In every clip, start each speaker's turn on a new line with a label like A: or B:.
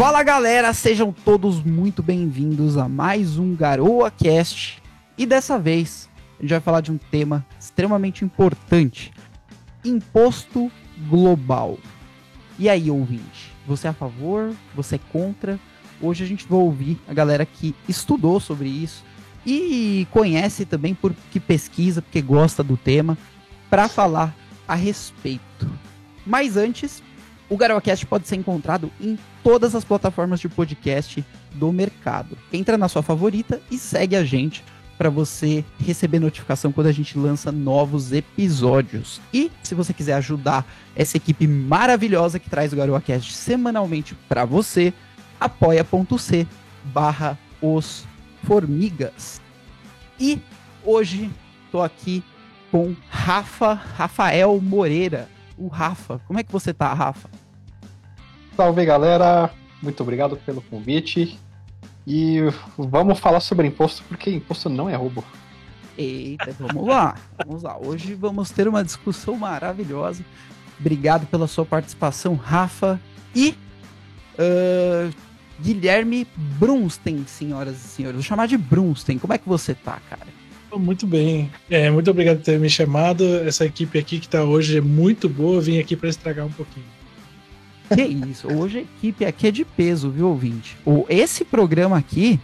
A: Fala galera, sejam todos muito bem-vindos a mais um Garoa Cast. E dessa vez a gente vai falar de um tema extremamente importante: imposto global. E aí, ouvinte, você é a favor? Você é contra? Hoje a gente vai ouvir a galera que estudou sobre isso e conhece também porque pesquisa, porque gosta do tema, para falar a respeito. Mas antes, o GaroaCast pode ser encontrado em todas as plataformas de podcast do mercado. Entra na sua favorita e segue a gente para você receber notificação quando a gente lança novos episódios. E se você quiser ajudar essa equipe maravilhosa que traz o GaroaCast semanalmente para você, apoia.c barra os formigas. E hoje tô aqui com Rafa, Rafael Moreira. O Rafa, como é que você tá, Rafa?
B: Salve galera, muito obrigado pelo convite. E vamos falar sobre imposto, porque imposto não é roubo.
A: Eita, vamos lá, vamos lá. Hoje vamos ter uma discussão maravilhosa. Obrigado pela sua participação, Rafa. E uh, Guilherme Brunsten, senhoras e senhores. Vou chamar de Brunsten. Como é que você tá, cara?
C: Muito bem. É, muito obrigado por ter me chamado. Essa equipe aqui que tá hoje é muito boa. Eu vim aqui para estragar um pouquinho.
A: Que isso, hoje a equipe aqui é de peso, viu, ouvinte? O, esse programa aqui,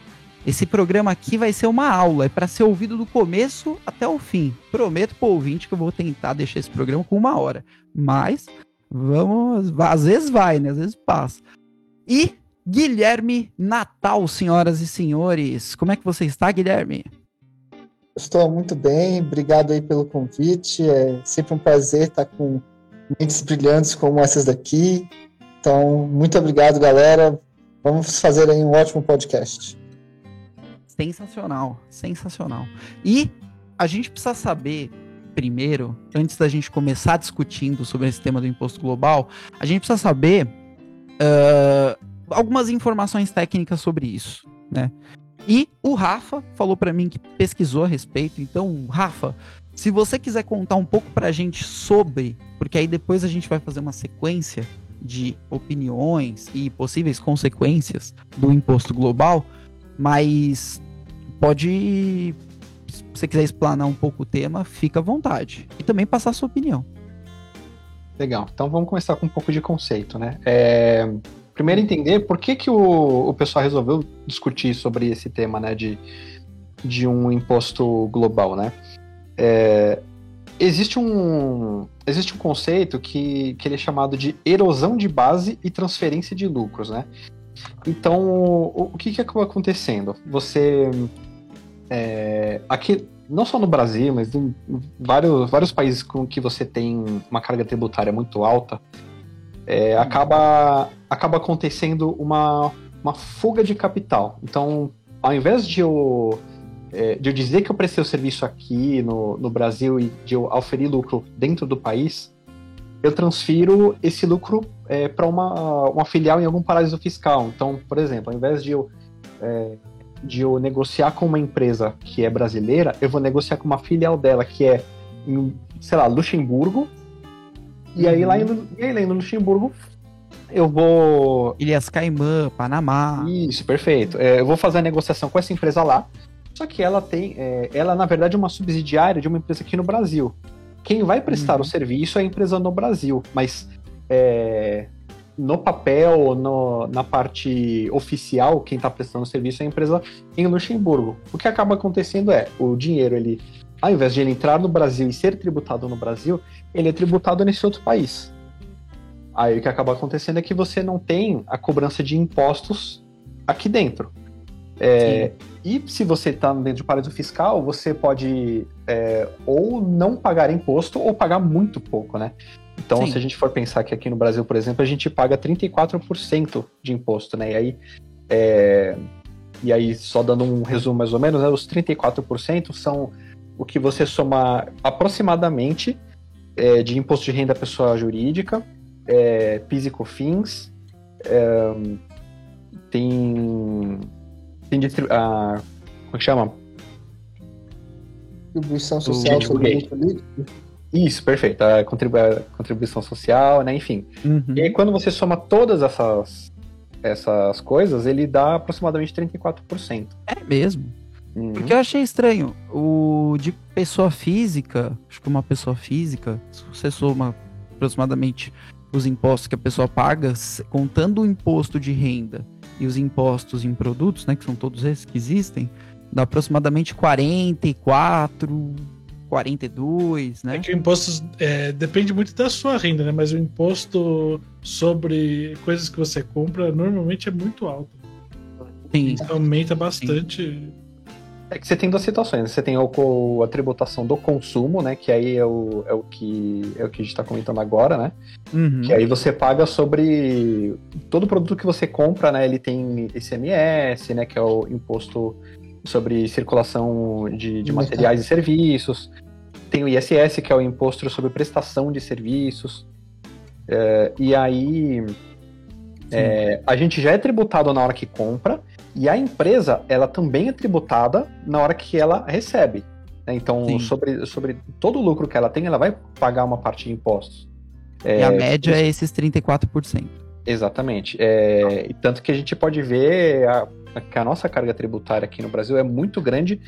A: esse programa aqui vai ser uma aula, é para ser ouvido do começo até o fim. Prometo pro ouvinte que eu vou tentar deixar esse programa com uma hora. Mas, vamos, às vezes vai, né? Às vezes passa. E Guilherme Natal, senhoras e senhores. Como é que você está, Guilherme?
D: Estou muito bem, obrigado aí pelo convite. É sempre um prazer estar com mentes brilhantes como essas daqui. Então, muito obrigado, galera. Vamos fazer aí um ótimo podcast.
A: Sensacional, sensacional. E a gente precisa saber, primeiro, antes da gente começar discutindo sobre esse tema do imposto global, a gente precisa saber uh, algumas informações técnicas sobre isso, né? E o Rafa falou para mim que pesquisou a respeito. Então, Rafa, se você quiser contar um pouco pra gente sobre, porque aí depois a gente vai fazer uma sequência de opiniões e possíveis consequências do imposto global, mas pode, se você quiser explanar um pouco o tema, fica à vontade. E também passar a sua opinião.
B: Legal, então vamos começar com um pouco de conceito, né? É, primeiro entender por que, que o, o pessoal resolveu discutir sobre esse tema, né, de, de um imposto global, né? É, existe um existe um conceito que, que ele é chamado de erosão de base e transferência de lucros, né? Então, o, o que, que acaba acontecendo? Você é, aqui não só no Brasil, mas em vários, vários países com que você tem uma carga tributária muito alta, é, acaba, acaba acontecendo uma, uma fuga de capital. Então, ao invés de eu é, de eu dizer que eu prestei o serviço aqui no, no Brasil e de eu oferir lucro dentro do país, eu transfiro esse lucro é, para uma, uma filial em algum paraíso fiscal. Então, por exemplo, ao invés de eu, é, de eu negociar com uma empresa que é brasileira, eu vou negociar com uma filial dela que é em, sei lá, Luxemburgo. E aí lá em, uhum. e aí, lá em Luxemburgo eu vou.
A: Ilhas Caimã, Panamá.
B: Isso, perfeito. É, eu vou fazer a negociação com essa empresa lá. Só que ela tem, é, ela na verdade é uma subsidiária de uma empresa aqui no Brasil. Quem vai prestar uhum. o serviço é a empresa no Brasil, mas é, no papel, no, na parte oficial, quem está prestando o serviço é a empresa em Luxemburgo. O que acaba acontecendo é, o dinheiro, ele, ao invés de ele entrar no Brasil e ser tributado no Brasil, ele é tributado nesse outro país. Aí o que acaba acontecendo é que você não tem a cobrança de impostos aqui dentro. É, e se você está dentro de paraíso fiscal, você pode é, ou não pagar imposto ou pagar muito pouco, né? Então, Sim. se a gente for pensar que aqui no Brasil, por exemplo, a gente paga 34% de imposto, né? E aí, é, e aí, só dando um resumo mais ou menos, né, os 34% são o que você soma aproximadamente é, de imposto de renda pessoa jurídica, é, PIS e COFINS, é, tem tem distri... a, como é que chama?
D: Contribuição social sobre o político.
B: Isso, perfeito. A, contribu a contribuição social, né? Enfim. Uhum. E aí, quando você soma todas essas, essas coisas, ele dá aproximadamente 34%.
A: É mesmo.
B: Uhum.
A: Porque eu achei estranho. O de pessoa física, acho que uma pessoa física, se você soma aproximadamente os impostos que a pessoa paga, contando o imposto de renda e os impostos em produtos, né, que são todos esses que existem, dá aproximadamente 44, 42,
C: É
A: né?
C: que o imposto é, depende muito da sua renda, né? Mas o imposto sobre coisas que você compra normalmente é muito alto.
A: Sim.
C: Isso aumenta bastante.
B: É que você tem duas situações. Você tem o a tributação do consumo, né? Que aí é o, é o que é o que a gente está comentando agora, né?
A: Uhum.
B: Que aí você paga sobre todo produto que você compra, né? Ele tem ICMS, né? Que é o imposto sobre circulação de, de
D: No
B: materiais e serviços. Tem o ISS, que é o imposto sobre prestação de serviços. É, e aí é, a gente já é tributado na hora que compra e a empresa ela também é tributada na hora que ela recebe. né? Então
A: Sim.
B: sobre, sobre todo o lucro que ela tem, ela vai pagar uma parte de impostos.
A: E a média é esses 34%.
B: Exatamente. É, e tanto que a gente pode ver a- que a nossa carga tributária aqui no Brasil é muito grande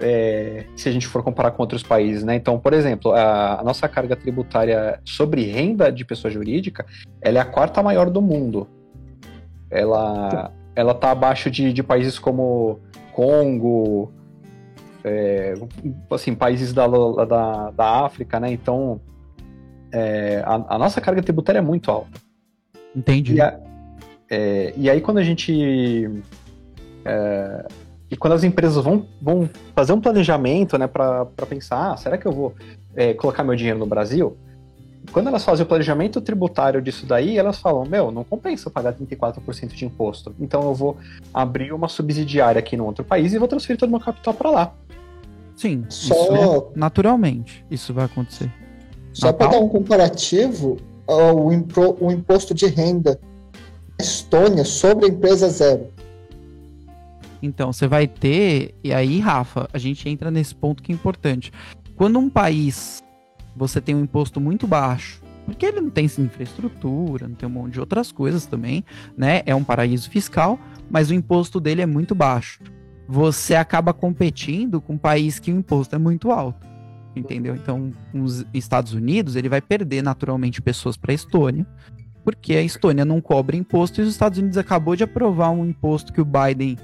B: é, se a gente for comparar com outros países, né? Então, por exemplo, a, a nossa carga tributária sobre renda de pessoa jurídica, ela é a quarta maior do mundo. Ela, ela tá abaixo de, de países como Congo, é, assim, países da, da, da África, né? Então, é, a, a nossa carga tributária é muito alta.
A: Entendi.
B: E, a- é, e aí quando a gente. é, e quando as empresas vão, vão fazer um planejamento né, para pensar, ah, será que eu vou é, colocar meu dinheiro no Brasil? Quando elas fazem o planejamento tributário disso daí, elas falam, meu, não compensa eu pagar 34% de imposto. Então eu vou abrir uma subsidiária aqui no outro país e vou transferir todo o meu capital para lá.
A: Sim,
D: Só-
A: isso é naturalmente. Isso vai acontecer.
D: Só para dar um comparativo, o, impro- o imposto de renda da Estônia sobre a empresa zero.
A: Então, você vai ter. E aí, Rafa, a gente entra nesse ponto que é importante. Quando um país você tem um imposto muito baixo, porque ele não tem infraestrutura, não tem um monte de outras coisas também, né? É um paraíso fiscal, mas o imposto dele é muito baixo. Você acaba competindo com um país que o imposto é muito alto. Entendeu? Então, os Estados Unidos, ele vai perder naturalmente pessoas para a Estônia, porque a Estônia não cobra imposto e os Estados Unidos acabou de aprovar um imposto que o Biden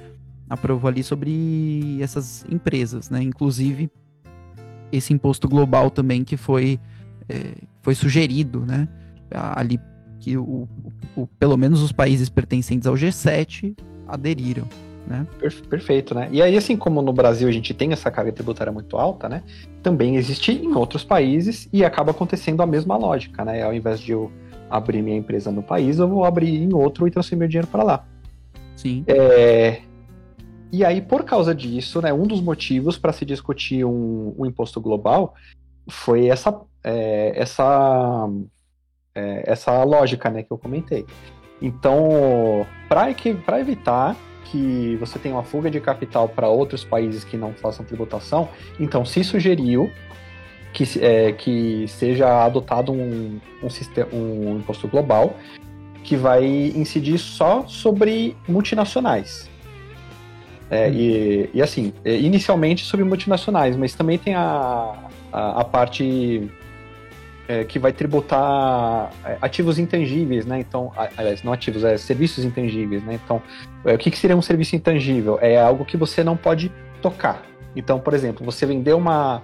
A: aprovou ali sobre essas empresas, né? Inclusive esse imposto global também que foi é, foi sugerido, né? Ali que o, o- pelo menos os países pertencentes ao G7 aderiram, né?
B: Per- Perfeito, né? E aí, assim como no Brasil a gente tem essa carga tributária muito alta, né? Também existe em outros países e acaba acontecendo a mesma lógica, né? Ao invés de eu abrir minha empresa no país, eu vou abrir em outro e transferir meu dinheiro para lá.
A: Sim.
B: É, E aí, por causa disso, né, um dos motivos para se discutir um, um imposto global foi essa, é, essa, é, essa lógica né, que eu comentei. Então, para evitar que você tenha uma fuga de capital para outros países que não façam tributação, então se sugeriu que, é, que seja adotado um, um, sistema, um imposto global que vai incidir só sobre multinacionais. É, e, e assim, é, inicialmente sobre multinacionais, mas também tem a, a, a parte é, que vai tributar é, ativos intangíveis, né? Então, aliás, não ativos, é serviços intangíveis, né? Então, é, o que, que seria um serviço intangível? É algo que você não pode tocar. Então, por exemplo, você vender uma,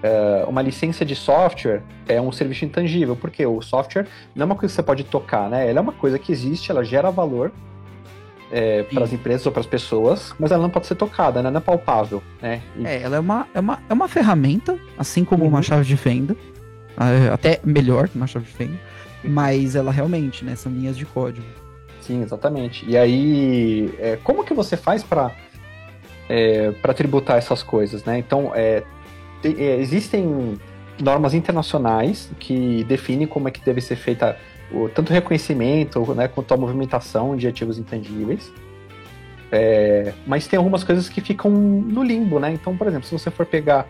B: é, uma licença de software é um serviço intangível, porque o software não é uma coisa que você pode tocar, né? Ela é uma coisa que existe, ela gera valor é, para as empresas ou para as pessoas, mas ela não pode ser tocada, né? Não é palpável, né? E-
A: É, ela é uma, é uma, é uma ferramenta, assim como
B: Uhum.
A: uma chave de fenda. ah, Até melhor que uma chave de fenda. Mas ela realmente, né? São linhas de código.
B: Sim, exatamente. E aí, é, como que você faz para para tributar essas coisas, né? Então, é, tem- é, existem normas internacionais que definem como é que deve ser feita o, tanto reconhecimento, né, quanto a movimentação de ativos intangíveis. É, mas tem algumas coisas que ficam no limbo, né? Então, por exemplo, se você for pegar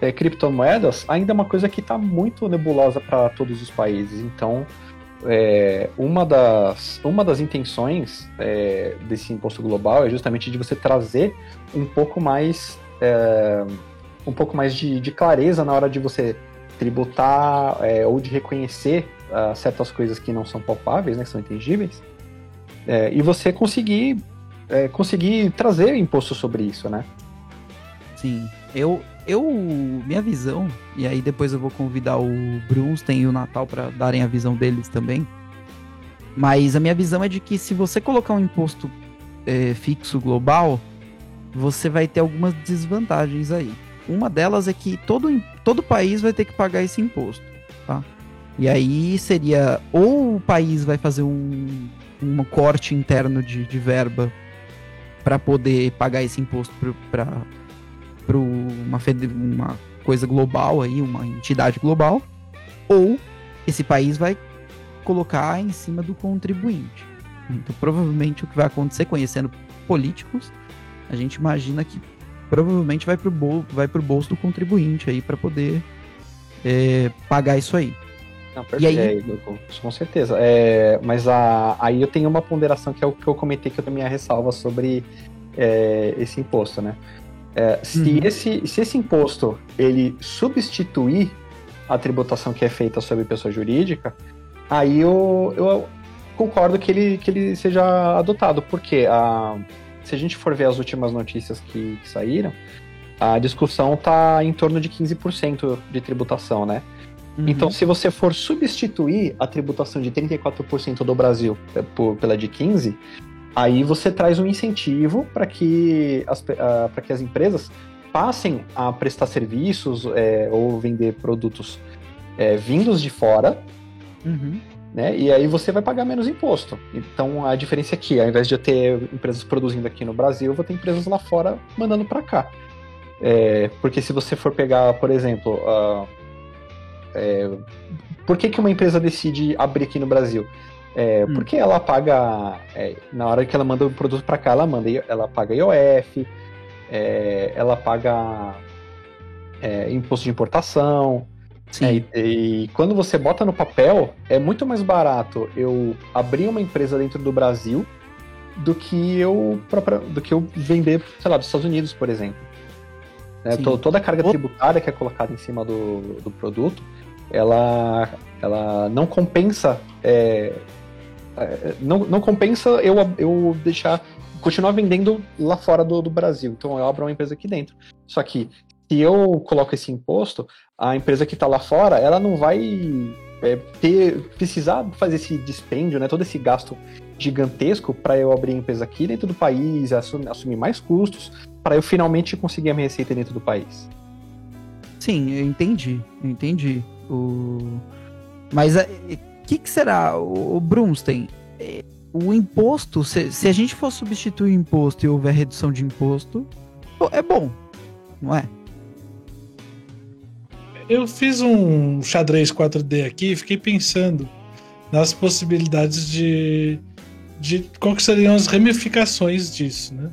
B: é, criptomoedas, ainda é uma coisa que está muito nebulosa para todos os países. Então, é, uma, das, uma das intenções é, desse imposto global é justamente de você trazer um pouco mais, é, um pouco mais de, de, clareza na hora de você tributar é, ou de reconhecer uh, certas coisas que não são palpáveis, né, que são intangíveis, é, e você conseguir, é, conseguir trazer imposto sobre isso, né?
A: Sim, eu, eu, minha visão, e aí depois eu vou convidar o Brunsten e o Natal para darem a visão deles também. Mas a minha visão é de que se você colocar um imposto é, fixo global, você vai ter algumas desvantagens aí. Uma delas é que todo, todo país vai ter que pagar esse imposto? E aí seria ou o país vai fazer um, um corte interno de, de verba para poder pagar esse imposto para uma, uma coisa global aí, uma entidade global, ou esse país vai colocar em cima do contribuinte. Então, provavelmente o que vai acontecer, conhecendo políticos, a gente imagina que provavelmente vai para o bol vai bolso do contribuinte aí para poder é, pagar isso aí.
B: Não, e aí... É, com certeza. É, mas a, aí eu tenho uma ponderação que é o que eu comentei que eu minha ressalva sobre é, esse imposto, né? É, se, uhum. esse, se esse imposto ele substituir a tributação que é feita sobre pessoa jurídica, aí eu, eu concordo que ele, que ele seja adotado, porque a, se a gente for ver as últimas notícias que, que saíram, a discussão está em torno de 15% de tributação, né? Uhum. Então, se você for substituir a tributação de 34% do Brasil por, pela de 15%, Aí você traz um incentivo para que, as, uh, que as empresas passem a prestar serviços é, ou vender produtos é, vindos de fora, uhum. né? E aí você vai pagar menos imposto. Então a diferença é que, ao invés de eu ter empresas produzindo aqui no Brasil, eu vou ter empresas lá fora mandando para cá. É, porque se você for pegar, por exemplo, uh, é, por que, que uma empresa decide abrir aqui no Brasil? É, hum. Porque ela paga. É, na hora que ela manda o produto para cá, ela manda, ela paga IOF, é, ela paga é, imposto de importação. É, e, e, quando você bota no papel, é muito mais barato eu abrir uma empresa dentro do Brasil do que eu do que eu vender, sei lá, dos Estados Unidos, por exemplo. É, toda a carga tributária que é colocada em cima do, do produto, ela, ela não compensa é, é, não, não compensa eu, eu deixar continuar vendendo lá fora do, do Brasil. Então eu abro uma empresa aqui dentro. Só que se eu coloco esse imposto, a empresa que está lá fora, ela não vai é, ter precisar fazer esse dispêndio, né, todo esse gasto gigantesco para eu abrir a empresa aqui dentro do país, assumir, assumir mais custos, para eu finalmente conseguir a minha receita dentro do país.
A: Sim, eu entendi, eu entendi. O... Mas é, que, que será, o, o Brunstein? É, o imposto, se, se, a gente for substituir o imposto e houver redução de imposto, é bom, não é?
C: Eu fiz um xadrez 4D aqui e fiquei pensando nas possibilidades de, de quais seriam as ramificações disso, né?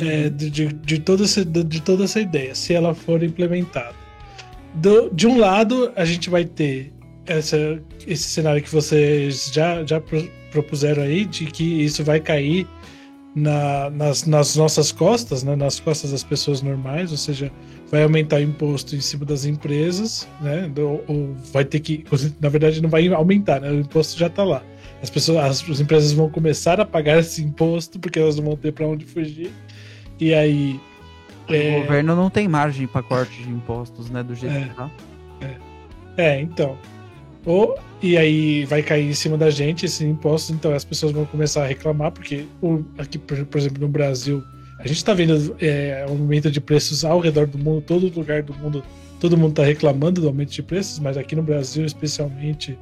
C: É, de, de, de, toda essa, de toda essa ideia, se ela for implementada. Do, de um lado, a gente vai ter essa, esse cenário que vocês já, já propuseram aí, de que isso vai cair na, nas, nas, nossas costas, né, nas costas das pessoas normais, ou seja, vai aumentar o imposto em cima das empresas, né, ou, ou vai ter que, na verdade, não vai aumentar, né, o imposto já está lá. As pessoas, as, as, empresas vão começar a pagar esse imposto porque elas não vão ter para onde fugir. E aí
A: o é... governo não tem margem para corte de impostos, né, do jeito é, que tá.
C: É. é, então. Ou, e aí vai cair em cima da gente esse imposto, então as pessoas vão começar a reclamar, porque o, aqui, por, por exemplo, no Brasil, a gente está vendo é, aumento de preços ao redor do mundo, todo lugar do mundo, todo mundo está reclamando do aumento de preços, mas aqui no Brasil, especialmente,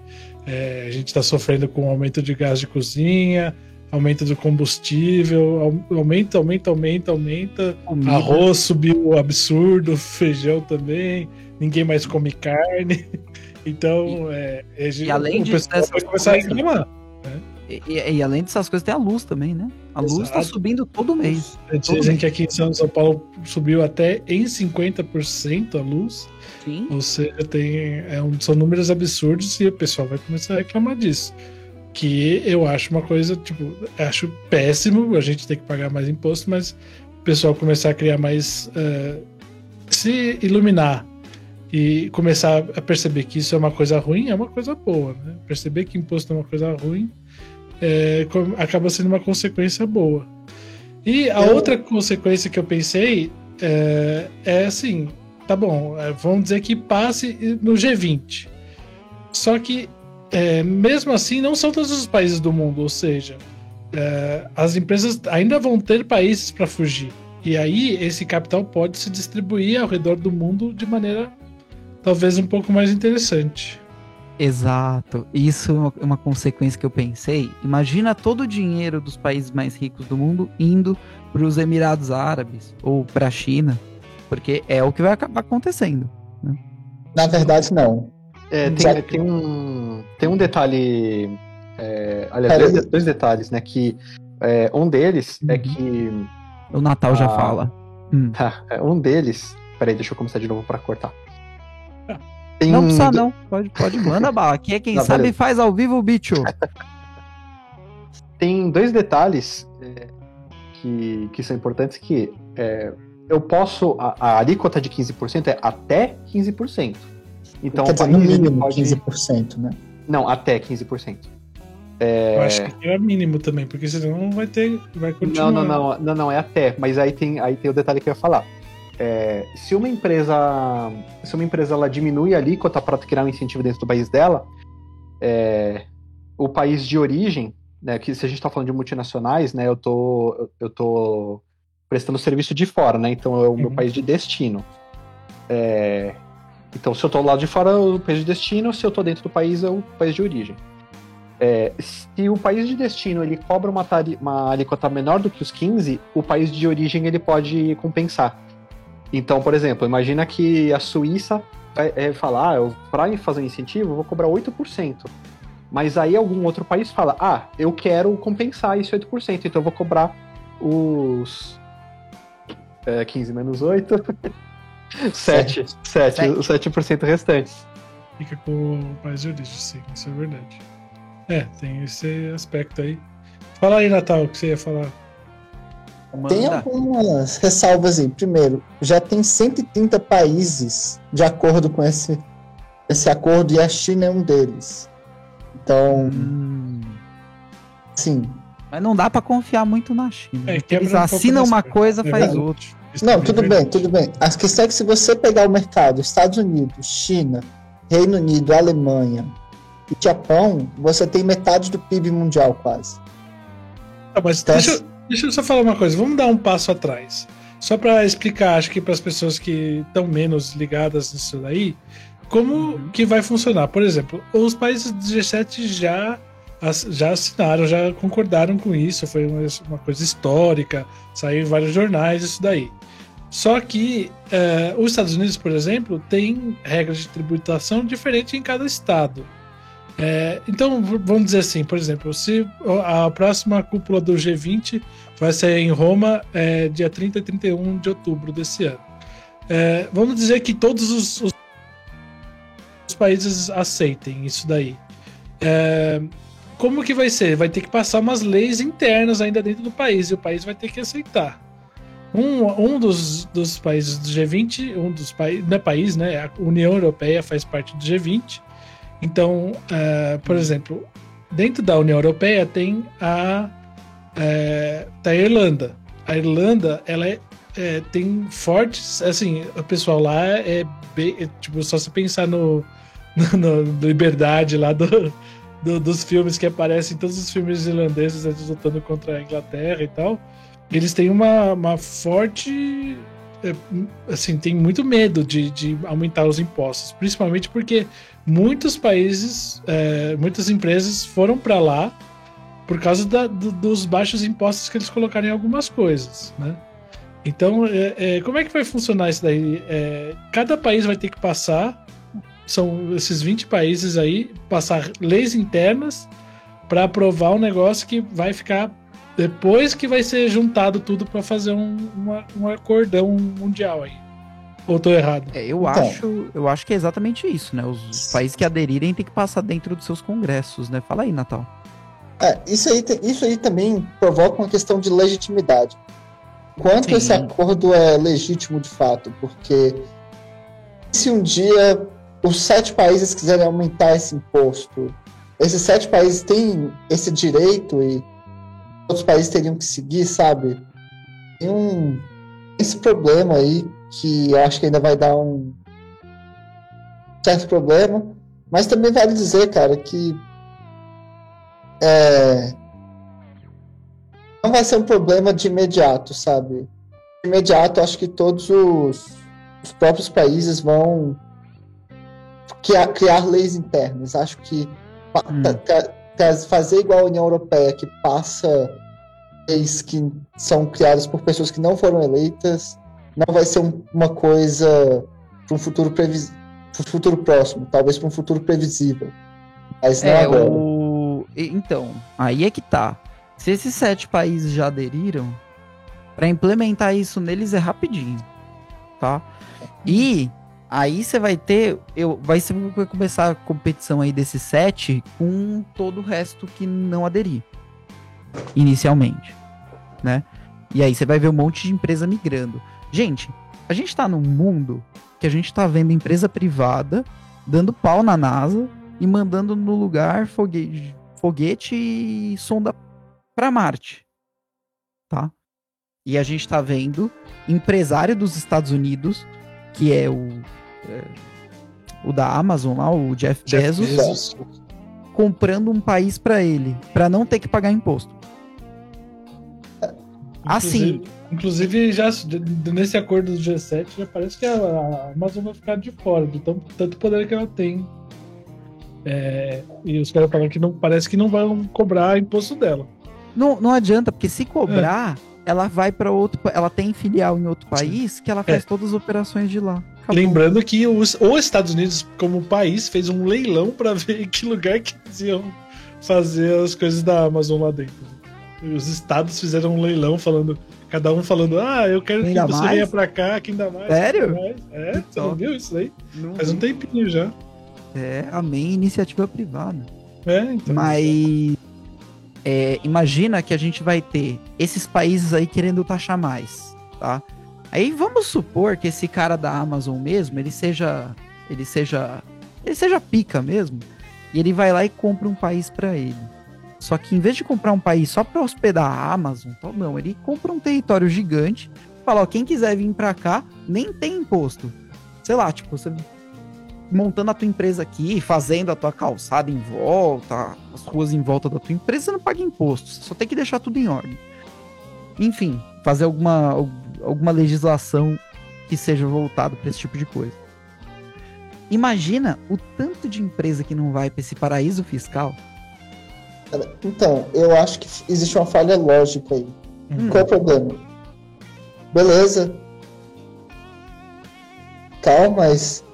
C: é, a gente está sofrendo com aumento de gás de cozinha, aumento do combustível, aumenta, aumenta, aumenta, aumenta. Comida. Arroz subiu absurdo, feijão também, ninguém mais come carne. Então, e, é,
A: e além
C: o pessoal vai começar a reclamar. Né?
A: E, e- e além dessas coisas, tem a luz também, né? A luz tá
C: Exato.
A: subindo todo mês.
C: Dizem que aqui em São São Paulo subiu até em 50% a luz.
A: Sim.
C: Ou seja, tem, é um- são números absurdos e o pessoal vai começar a reclamar disso. Que eu acho uma coisa, tipo, acho péssimo a gente ter que pagar mais imposto, mas o pessoal começar a criar mais. eh, se iluminar e começar a perceber que isso é uma coisa ruim, é uma coisa boa, né? Perceber que imposto é uma coisa ruim é, acaba sendo uma consequência boa. E a
D: Eu-
C: outra consequência que eu pensei é, é assim: tá bom, vamos dizer que passe no G20. Só que, é, mesmo assim, não são todos os países do mundo, ou seja, é, as empresas ainda vão ter países para fugir. E aí, esse capital pode se distribuir ao redor do mundo de maneira talvez um pouco mais interessante.
A: Exato. Isso é uma, uma consequência que eu pensei. Imagina todo o dinheiro dos países mais ricos do mundo indo para os Emirados Árabes ou para a China, porque é o que vai acabar acontecendo.
D: Na verdade, não.
B: É, tem,
D: Já-
B: tem um, tem um detalhe. é, aliás, dois, dois detalhes, né? Que é, um deles é
A: Uhum.
B: que.
A: O Natal já fala.
B: é, um deles. Peraí, deixa eu começar de novo pra cortar. Tem
A: Não precisa não. Pode, pode, manda bala. Aqui é quem
B: Não,
A: sabe
B: beleza.
A: faz ao vivo, bicho.
B: tem dois detalhes é, que, que são importantes que é, eu posso. A, a alíquota de 15% é até 15%. Então
D: Quer dizer, no mínimo
B: pode.
D: 15%, né?
B: Não, até 15%.
C: Eu acho que é mínimo também, porque senão não vai ter. Vai continuar.
B: Não, não, não, não, não, é até. Mas aí tem, aí tem o detalhe que eu ia falar. É, se uma empresa, se uma empresa ela diminui a alíquota para criar um incentivo dentro do país dela, é, o país de origem, né, que se a gente está falando de multinacionais, né, eu tô, eu tô prestando serviço de fora, né, então é o meu
C: Uhum.
B: país de destino. É, então, se eu tô lá de fora, é o país de destino, se eu tô dentro do país, é o país de origem. É, se o país de destino ele cobra uma, uma alíquota menor do que os 15, o país de origem ele pode compensar. Então, por exemplo, imagina que a Suíça vai é, falar, ah, para fazer um incentivo, eu vou cobrar 8%. Mas aí algum outro país fala, ah, eu quero compensar esse 8%, então eu vou cobrar os é, 15 menos 8, 7, 7, os 7% restantes.
C: Fica com o país de origem, sim, isso é verdade. É, tem esse aspecto aí. Fala aí, Natal, o que você ia falar.
D: Tem algumas ressalvas aí. Primeiro, já tem 130 países de acordo com esse, esse acordo e a China é um deles. Então,
A: Hum,
D: sim.
A: mas não dá pra confiar muito na China.
C: É,
A: eles
C: um
A: assinam uma coisa,
C: É
A: faz outra.
D: Não, tudo
C: é
D: bem, tudo bem. A questão é que se você pegar o mercado Estados Unidos, China, Reino Unido, Alemanha e Japão, você tem metade do PIB mundial quase.
C: Tá, mas
D: Então,
C: deixa, eu- deixa eu só falar uma coisa. Vamos dar um passo atrás. Só para explicar, acho que para as pessoas que estão menos ligadas nisso daí, como
A: Uhum.
C: que vai funcionar. Por exemplo, os países do G7 já, já assinaram, já concordaram com isso. Foi uma, uma coisa histórica, saiu em vários jornais, isso daí. Só que eh, os Estados Unidos, por exemplo, tem regras de tributação diferentes em cada estado. É, então, vamos dizer assim, por exemplo, se a próxima cúpula do G20 vai ser em Roma é, dia 30 e 31 de outubro desse ano. É, vamos dizer que todos os, os- os países aceitem isso daí. É, como que vai ser? Vai ter que passar umas leis internas ainda dentro do país e o país vai ter que aceitar. Um, um dos, dos países do G20, um dos países, não é país, né? A União Europeia faz parte do G20. Então, eh, por exemplo, dentro da União Europeia tem a, eh, da Irlanda. A Irlanda, ela é, é, tem fortes, assim, o pessoal lá é, bem, é, tipo, só se pensar no, no, no Liberdade lá do, do- dos filmes que aparecem, todos os filmes irlandeses lutando contra a Inglaterra e tal, eles têm uma, uma forte, é, assim, tem muito medo de, de aumentar os impostos, principalmente porque muitos países, é, muitas empresas foram para lá por causa da- do- dos baixos impostos que eles colocaram em algumas coisas, né? Então, é, é, como é que vai funcionar isso daí? É, cada país vai ter que passar, são esses 20 países aí, passar leis internas para aprovar um negócio que vai ficar depois que vai ser juntado tudo para fazer um, uma, um acordão mundial aí. Ou tô errado?
A: É, eu,
D: Então.
A: acho, eu acho que é exatamente isso, né? Os países que aderirem têm que passar dentro dos seus congressos, né? Fala aí, Natal.
D: É, isso aí, isso aí também provoca uma questão de legitimidade. Quanto
A: Sim.
D: esse acordo é legítimo de fato? Porque se um dia os sete países quiserem aumentar esse imposto, esses sete países têm esse direito e outros países teriam que seguir, sabe? Tem um esse problema aí que eu acho que ainda vai dar um certo problema, mas também vale dizer, cara, que é, não vai ser um problema de imediato, sabe? De imediato, acho que todos os, os próprios países vão criar, criar leis internas. Acho que
A: Hum.
D: ta- ta- fazer igual a União Europeia, que passa leis que são criadas por pessoas que não foram eleitas, não vai ser um- uma coisa para um futuro previs... pro futuro próximo, talvez para um futuro previsível. Mas não
A: É,
D: agora.
A: o... Então, aí é que tá. Se esses sete países já aderiram, pra implementar isso neles é rapidinho, tá? E aí você vai ter, eu, vai, vai começar a competição aí desses sete com todo o resto que não aderir, inicialmente, né? E aí você vai ver um monte de empresa migrando. Gente, a gente tá num mundo que a gente tá vendo empresa privada dando pau na NASA e mandando no lugar foguete, foguete e sonda para Marte, tá? E a gente tá vendo empresário dos Estados Unidos, que é o o da Amazon lá, o Jeff,
C: Jeff
A: Bezos,
C: Bezos.
A: comprando um país para ele, para não ter que pagar imposto. Assim,
C: Inclusive, já nesse acordo do G7, já parece que a, Amazon vai ficar de fora, de tão, tanto poder que ela tem. É, e os caras falam que não parece que não vão cobrar imposto dela.
A: não, não adianta, porque se cobrar, ela vai para outro, ela tem filial em outro país que ela faz todas as operações de lá. Acabou.
C: Lembrando que os, os Estados Unidos, como país, fez um leilão para ver em que lugar que eles iam fazer as coisas da Amazon lá dentro. E os estados fizeram um leilão falando, cada um falando, ah, eu quero
A: Quem
C: que você
A: mais?
C: venha pra cá, quem dá mais.
A: Sério?
C: mais. É,
A: Que
C: você não viu isso aí?
A: Não-
C: Faz um tempinho já.
A: É, amém iniciativa privada.
C: É, então.
A: Mas é, imagina que a gente vai ter esses países aí querendo taxar mais, tá? Aí vamos supor que esse cara da Amazon mesmo, ele seja, ele seja, ele seja pica mesmo, e ele vai lá e compra um país pra ele. Só que em vez de comprar um país só pra hospedar a Amazon, tal, não, ele compra um território gigante, fala, ó, quem quiser vir pra cá, nem tem imposto. Sei lá, tipo, você montando a tua empresa aqui, fazendo a tua calçada em volta, as ruas em volta da tua empresa, você não paga imposto. Você só tem que deixar tudo em ordem. Enfim, fazer alguma, al- alguma legislação que seja voltado para esse tipo de coisa. Imagina o tanto de empresa que não vai para esse paraíso fiscal.
D: Então, eu acho que existe uma falha lógica aí.
A: Hum.
D: Qual é o problema? Beleza. Calma, mas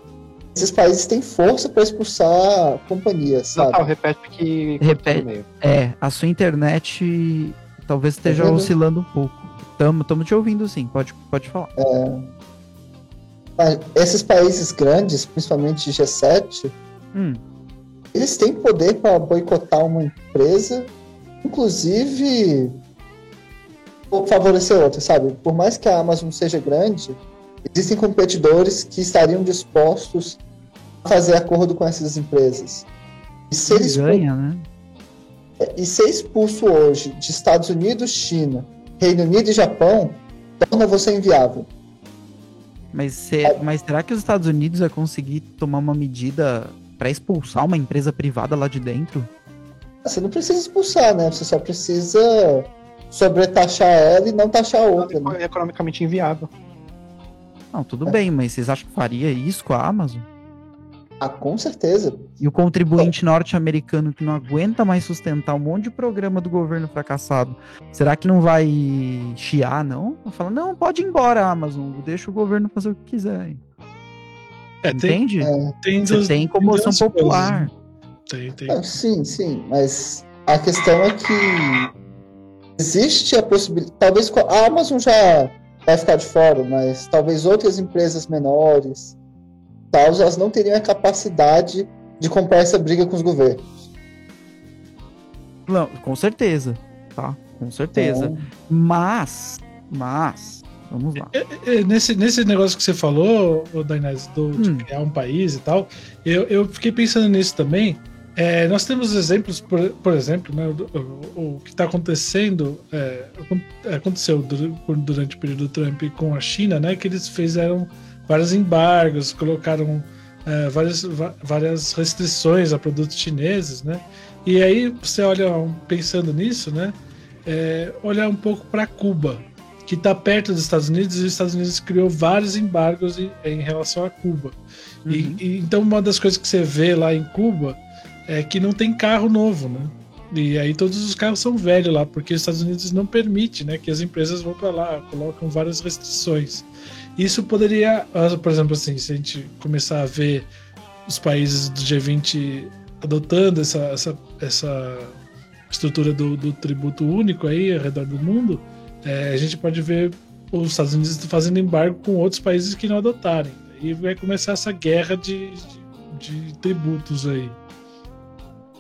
D: esses países têm força para expulsar companhias, sabe?
B: repete que
A: Repete. É, a sua internet talvez esteja
D: vendo?
A: oscilando um pouco. Tamo, tamo te ouvindo sim, pode, pode falar.
D: Mas esses países grandes, principalmente G7,
A: Hum,
D: eles têm poder para boicotar uma empresa, inclusive favorecer outra, sabe? Por mais que a Amazon seja grande, existem competidores que estariam dispostos a fazer acordo com essas empresas. E ser, expu-
A: ganha, né?
D: E ser expulso hoje de Estados Unidos, China, Reino Unido e Japão torna você inviável.
A: Mas, se- mas será que os Estados Unidos vai conseguir tomar uma medida para expulsar uma empresa privada lá de dentro?
D: Você não precisa expulsar, né? Você só precisa sobretaxar ela e não taxar a outra. Né?
B: É economicamente inviável.
A: Não, tudo bem, mas vocês acham que faria isso com a Amazon?
D: Ah, com certeza.
A: E o contribuinte norte-americano que não aguenta mais sustentar um monte de programa do governo fracassado, será que não vai chiar, não? Fala, não, pode ir embora, Amazon, deixa o governo fazer o que quiser. aí."
C: É, tem,
A: Entende?
C: tem,
A: Você tem comoção
C: coisas,
A: popular.
C: né? Tem, tem.
D: Ah, sim, sim, mas A questão é que existe a possibilidade. Talvez a Amazon já vai ficar de fora, mas talvez outras empresas menores, tal, elas não teriam a capacidade de comprar essa briga com os governos.
A: Não, com certeza, tá? Com certeza. Então... Mas, mas, vamos lá. É,
C: é, nesse, nesse negócio que você falou, Dainese, do, hum. de criar um país e tal, eu, eu fiquei pensando nisso também. É, nós temos exemplos, por, por exemplo, né, o, o, o que está acontecendo, é, aconteceu durante o período do Trump com a China, né, que eles fizeram vários embargos, colocaram é, várias, várias restrições a produtos chineses, né, e aí você olha, pensando nisso, né, é, olhar um pouco para Cuba, que está perto dos Estados Unidos, e os Estados Unidos criou vários embargos em, em relação a Cuba. Uhum. E, e, então, uma das coisas que você vê lá em Cuba é que não tem carro novo, né? E aí todos os carros são velhos lá, porque os Estados Unidos não permite, né, que as empresas vão para lá, colocam várias restrições. Isso poderia, ah, por exemplo, assim, se a gente começar a ver os países do G20 adotando essa, essa, essa estrutura do, do tributo único aí ao redor do mundo, é, a gente pode ver os Estados Unidos fazendo embargo com outros países que não adotarem. E vai começar essa guerra de, de, de tributos aí.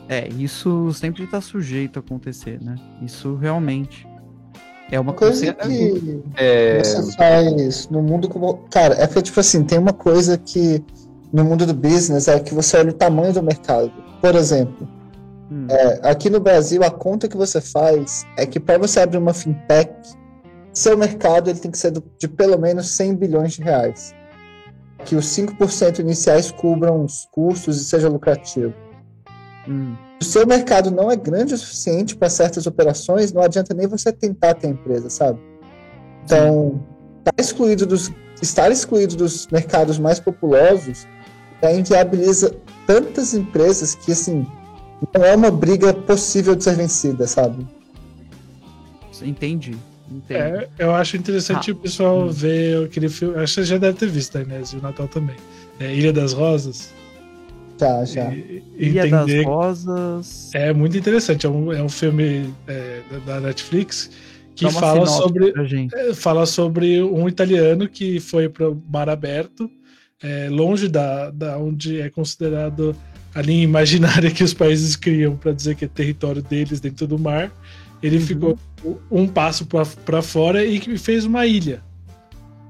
A: É, isso sempre está sujeito a acontecer, né? Isso realmente é uma
D: coisa que é... você faz no mundo como. Cara, é que, tipo assim, tem uma coisa que no mundo do business é que você olha o tamanho do mercado. Por exemplo, hum. é, aqui no Brasil, a conta que você faz é que para você abrir uma fintech, seu mercado ele tem que ser de pelo menos 100 bilhões de reais. Que os 5% iniciais cubram os custos e seja lucrativo. Hum. Se o seu mercado não é grande o suficiente para certas operações, não adianta nem você tentar ter empresa, sabe? Então, tá excluído dos, estar excluído dos mercados mais populosos já inviabiliza tantas empresas que, assim, não é uma briga possível de ser vencida, sabe?
A: Entendi. Entendi.
C: É, eu acho interessante ah. o pessoal hum. ver aquele filme. Acho que você já deve ter visto, Inés, e o Natal também. É Ilha das Rosas.
D: Já, já.
A: Ilha das Rosas.
C: É muito interessante. É um, é um filme é, da Netflix que fala sobre, é, fala sobre um italiano que foi para o mar aberto, é, longe da, da onde é considerado a linha imaginária que os países criam para dizer que é território deles dentro do mar. Ele uhum. ficou um passo para fora e fez uma ilha.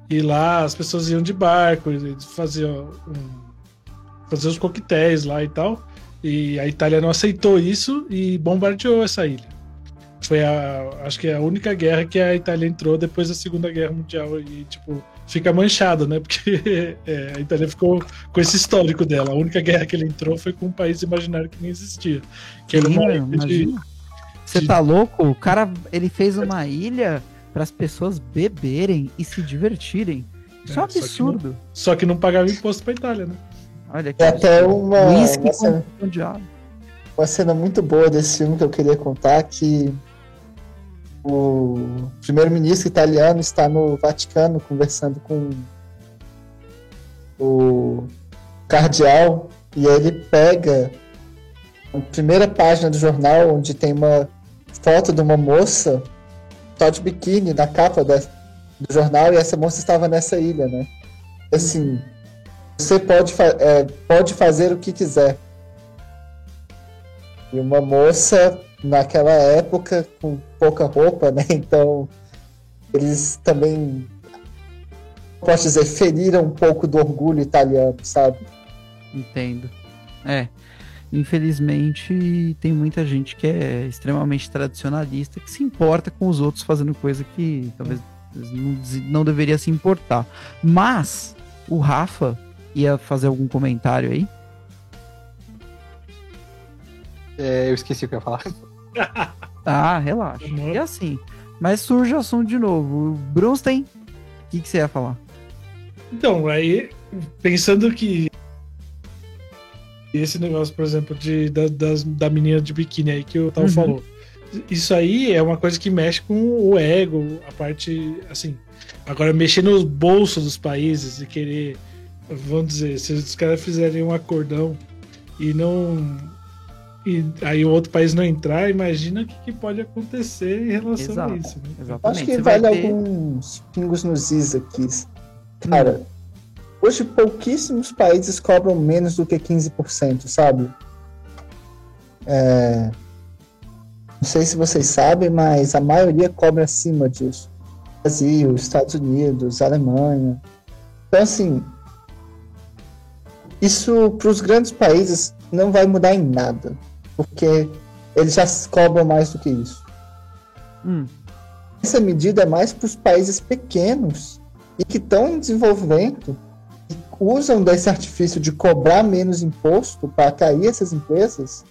C: E lá as pessoas iam de barco, faziam um, fazer os coquetéis lá e tal. E a Itália não aceitou isso e bombardeou essa ilha. Foi a, acho que é a única guerra que a Itália entrou depois da Segunda Guerra Mundial e tipo fica manchado, né? Porque é, a Itália ficou com esse histórico dela. A única guerra que ele entrou foi com um país imaginário que nem existia, que era uma ilha de,
A: Você de... tá louco? O cara ele fez uma ilha para as pessoas beberem e se divertirem. Isso é, é um absurdo.
C: Só que, não, só que não pagava imposto para Itália, né?
D: Olha aqui. É até uma, uma, cena, uma cena muito boa desse filme que eu queria contar que o primeiro-ministro italiano está no Vaticano conversando com o cardeal e ele pega a primeira página do jornal onde tem uma foto de uma moça só de biquíni na capa da, do jornal e essa moça estava nessa ilha, né? Assim, você pode, é, pode fazer o que quiser. E uma moça, naquela época, com pouca roupa, né? Então, eles também, posso dizer, feriram um pouco do orgulho italiano, sabe?
A: Entendo. É. Infelizmente, tem muita gente que é extremamente tradicionalista, que se importa com os outros fazendo coisa que talvez não, não deveria se importar. Mas, o Rafa, ia fazer algum comentário aí?
B: É, eu esqueci o que eu ia falar.
A: ah, relaxa. E assim, mas surge o assunto de novo. Brunstein, o que, que você ia falar?
C: Então, aí, pensando que esse negócio, por exemplo, de, da, das, da menina de biquíni aí que o Tal uhum. falou. Isso aí é uma coisa que mexe com o ego, a parte, assim. Agora, mexer nos bolsos dos países e querer vamos dizer, se os caras fizerem um acordão e não e aí o outro país não entrar, imagina o que, que pode acontecer em relação
A: Exato.
C: a isso. Né?
A: Exatamente.
D: Acho que
A: Você
D: vale
A: ter-
D: alguns pingos nos is aqui. Cara, hoje pouquíssimos países cobram menos do que 15%, sabe? É, Não sei se vocês sabem, mas a maioria cobra acima disso. Brasil, Estados Unidos, Alemanha. Então, assim, isso para os grandes países não vai mudar em nada, porque eles já cobram mais do que isso
A: Hum,
D: essa medida é mais para os países pequenos e que estão em desenvolvimento e usam desse artifício de cobrar menos imposto para atrair essas empresas,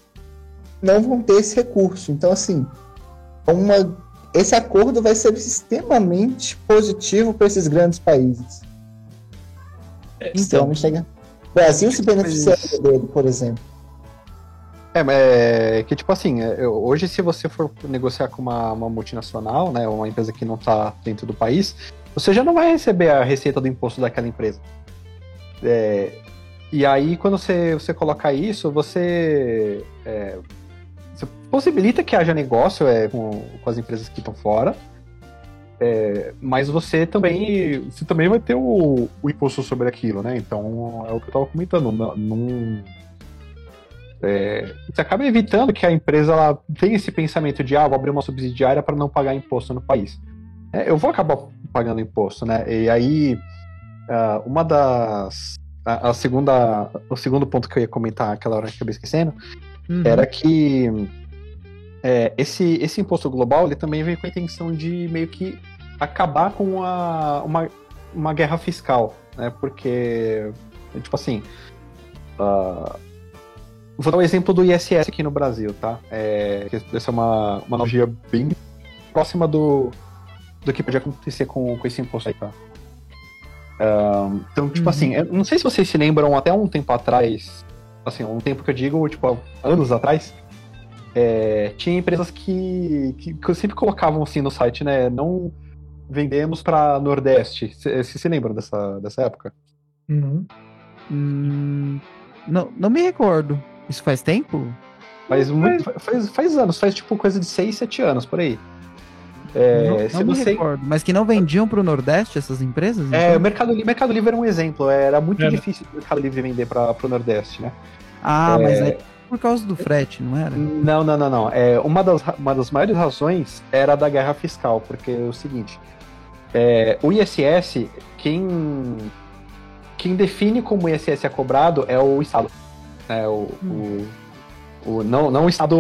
D: não vão ter esse recurso. Então, assim, uma, esse acordo vai ser extremamente positivo para esses grandes países.
A: então,
D: Extremamente legal. O Brasil se beneficiaria dele, por exemplo.
B: É, mas é que tipo assim, é, hoje se você for negociar com uma, uma multinacional, né, uma empresa que não está dentro do país, você já não vai receber a receita do imposto daquela empresa. É, e aí quando você, você coloca isso, você, é, você possibilita que haja negócio é, com, com as empresas que estão fora, é, mas você também, você também vai ter o, o imposto sobre aquilo, né? Então é o que eu estava comentando, não- não é, você acaba evitando que a empresa ela tenha esse pensamento de ah, vou abrir uma subsidiária para não pagar imposto no país. É, eu vou acabar pagando imposto, né? E aí, ah, uma das. A, a segunda, o segundo ponto que eu ia comentar aquela hora que eu acabei esquecendo
A: uhum.
B: era que é, esse, esse imposto global ele também vem com a intenção de meio que acabar com a, uma, uma guerra fiscal, né? Porque, tipo assim, ah, vou dar o exemplo do ISS aqui no Brasil, tá? É, essa é uma, uma analogia bem próxima do, do que pode acontecer com, com esse imposto aí, tá? Ah, então, tipo
A: Uhum.
B: assim, eu não sei se vocês se lembram, até um tempo atrás, assim, um tempo que eu digo, tipo, anos atrás, é, tinha empresas que, que, que sempre colocavam assim no site, né? Não vendemos para Nordeste. Vocês se lembram dessa, dessa época?
C: Uhum.
A: Hum, não, não me recordo. Isso faz tempo?
B: Faz, muito, faz, faz anos, faz tipo coisa de 6, 7 anos por aí. É,
A: não
B: se
A: não me
B: você.
A: recordo. Mas que não vendiam pro Nordeste essas empresas?
B: É,
A: então?
B: o Mercado Livre, Mercado Livre era um exemplo. Era muito
C: Era.
B: difícil o Mercado Livre vender para o Nordeste, né?
A: Ah, mas
B: É.
A: por causa do frete, não era?
B: Não, não, não, não. É, uma, das, uma das maiores razões era da guerra fiscal, porque é o seguinte: é, o ISS, quem, quem define como o ISS é cobrado é o Estado. É o, o, o- não, não o Estado,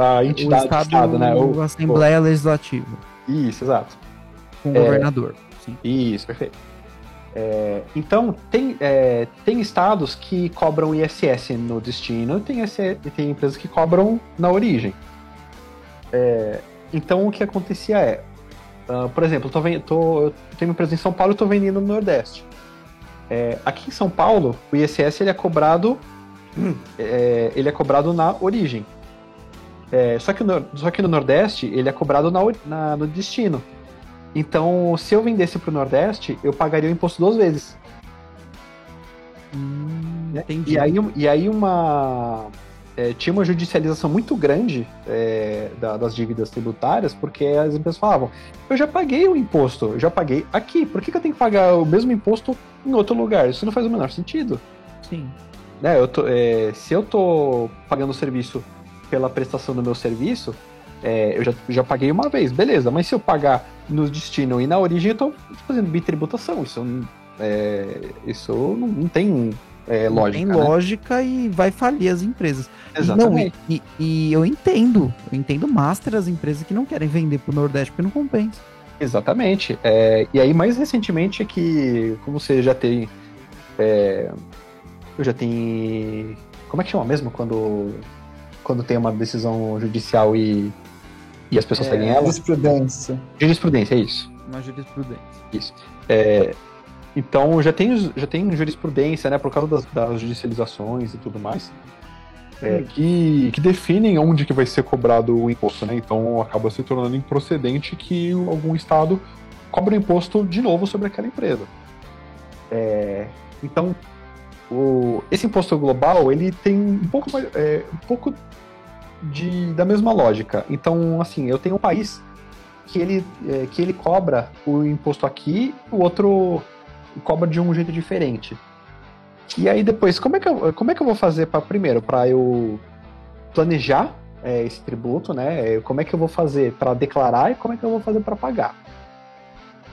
B: a entidade do
A: Estado,
B: Estado, né? O,
A: Assembleia Legislativa,
B: isso, exato.
A: com o
B: É.
A: governador. Sim.
B: Isso, perfeito. É, então, tem, é, tem estados que cobram ISS no destino tem, e tem empresas que cobram na origem. É, então, o que acontecia é, ah, por exemplo, eu, tô, tô, eu tenho uma empresa em São Paulo e estou vendendo no Nordeste. É, aqui em São Paulo, o ISS ele é cobrado, é, ele é cobrado na origem. É, só, que no, só que no Nordeste, ele é cobrado na, na- no destino. Então, se eu vendesse pro Nordeste, eu pagaria o imposto duas vezes.
A: Hum,
B: né?
A: entendi.
B: E aí, e aí uma. é, tinha uma judicialização muito grande é, da- das dívidas tributárias, porque as empresas falavam: eu já paguei o imposto, eu já paguei aqui, por que, que eu tenho que pagar o mesmo imposto em outro lugar? Isso não faz o menor sentido.
A: Sim.
B: Né? Eu tô, é, se eu tô pagando o serviço pela prestação do meu serviço, é, eu já, já paguei uma vez, beleza, mas se eu pagar no destino e na origem, eu tô fazendo bitributação. Isso, não- é, isso não, não tem é,
A: Não
B: lógica.
A: Tem
B: né?
A: lógica e vai falir as empresas. E
B: Exatamente.
A: Não, e, e- e eu entendo. Eu entendo master as empresas que não querem vender pro Nordeste porque não compensa.
B: Exatamente. É, e aí, mais recentemente, é que, como você já tem. É, eu já tem. Como é que chama mesmo quando, quando tem uma decisão judicial e, e as pessoas
A: É,
B: seguem ela?
D: Jurisprudência.
B: Jurisprudência, é isso.
A: Uma jurisprudência.
B: Isso. É, então já tem, já tem jurisprudência, né, por causa das, das judicializações e tudo mais, é, que, que definem onde que vai ser cobrado o imposto, né? Então acaba se tornando improcedente que algum estado cobra o imposto de novo sobre aquela empresa. É, então o, esse imposto global ele tem um pouco mais, é, um pouco de, da mesma lógica. Então, assim, eu tenho um país que ele, é, que ele cobra o imposto aqui, o outro cobra de um jeito diferente. E aí depois, como é que eu, como é que eu vou fazer para primeiro, para eu planejar é, esse tributo, né? Como é que eu vou fazer para declarar e como é que eu vou fazer para pagar?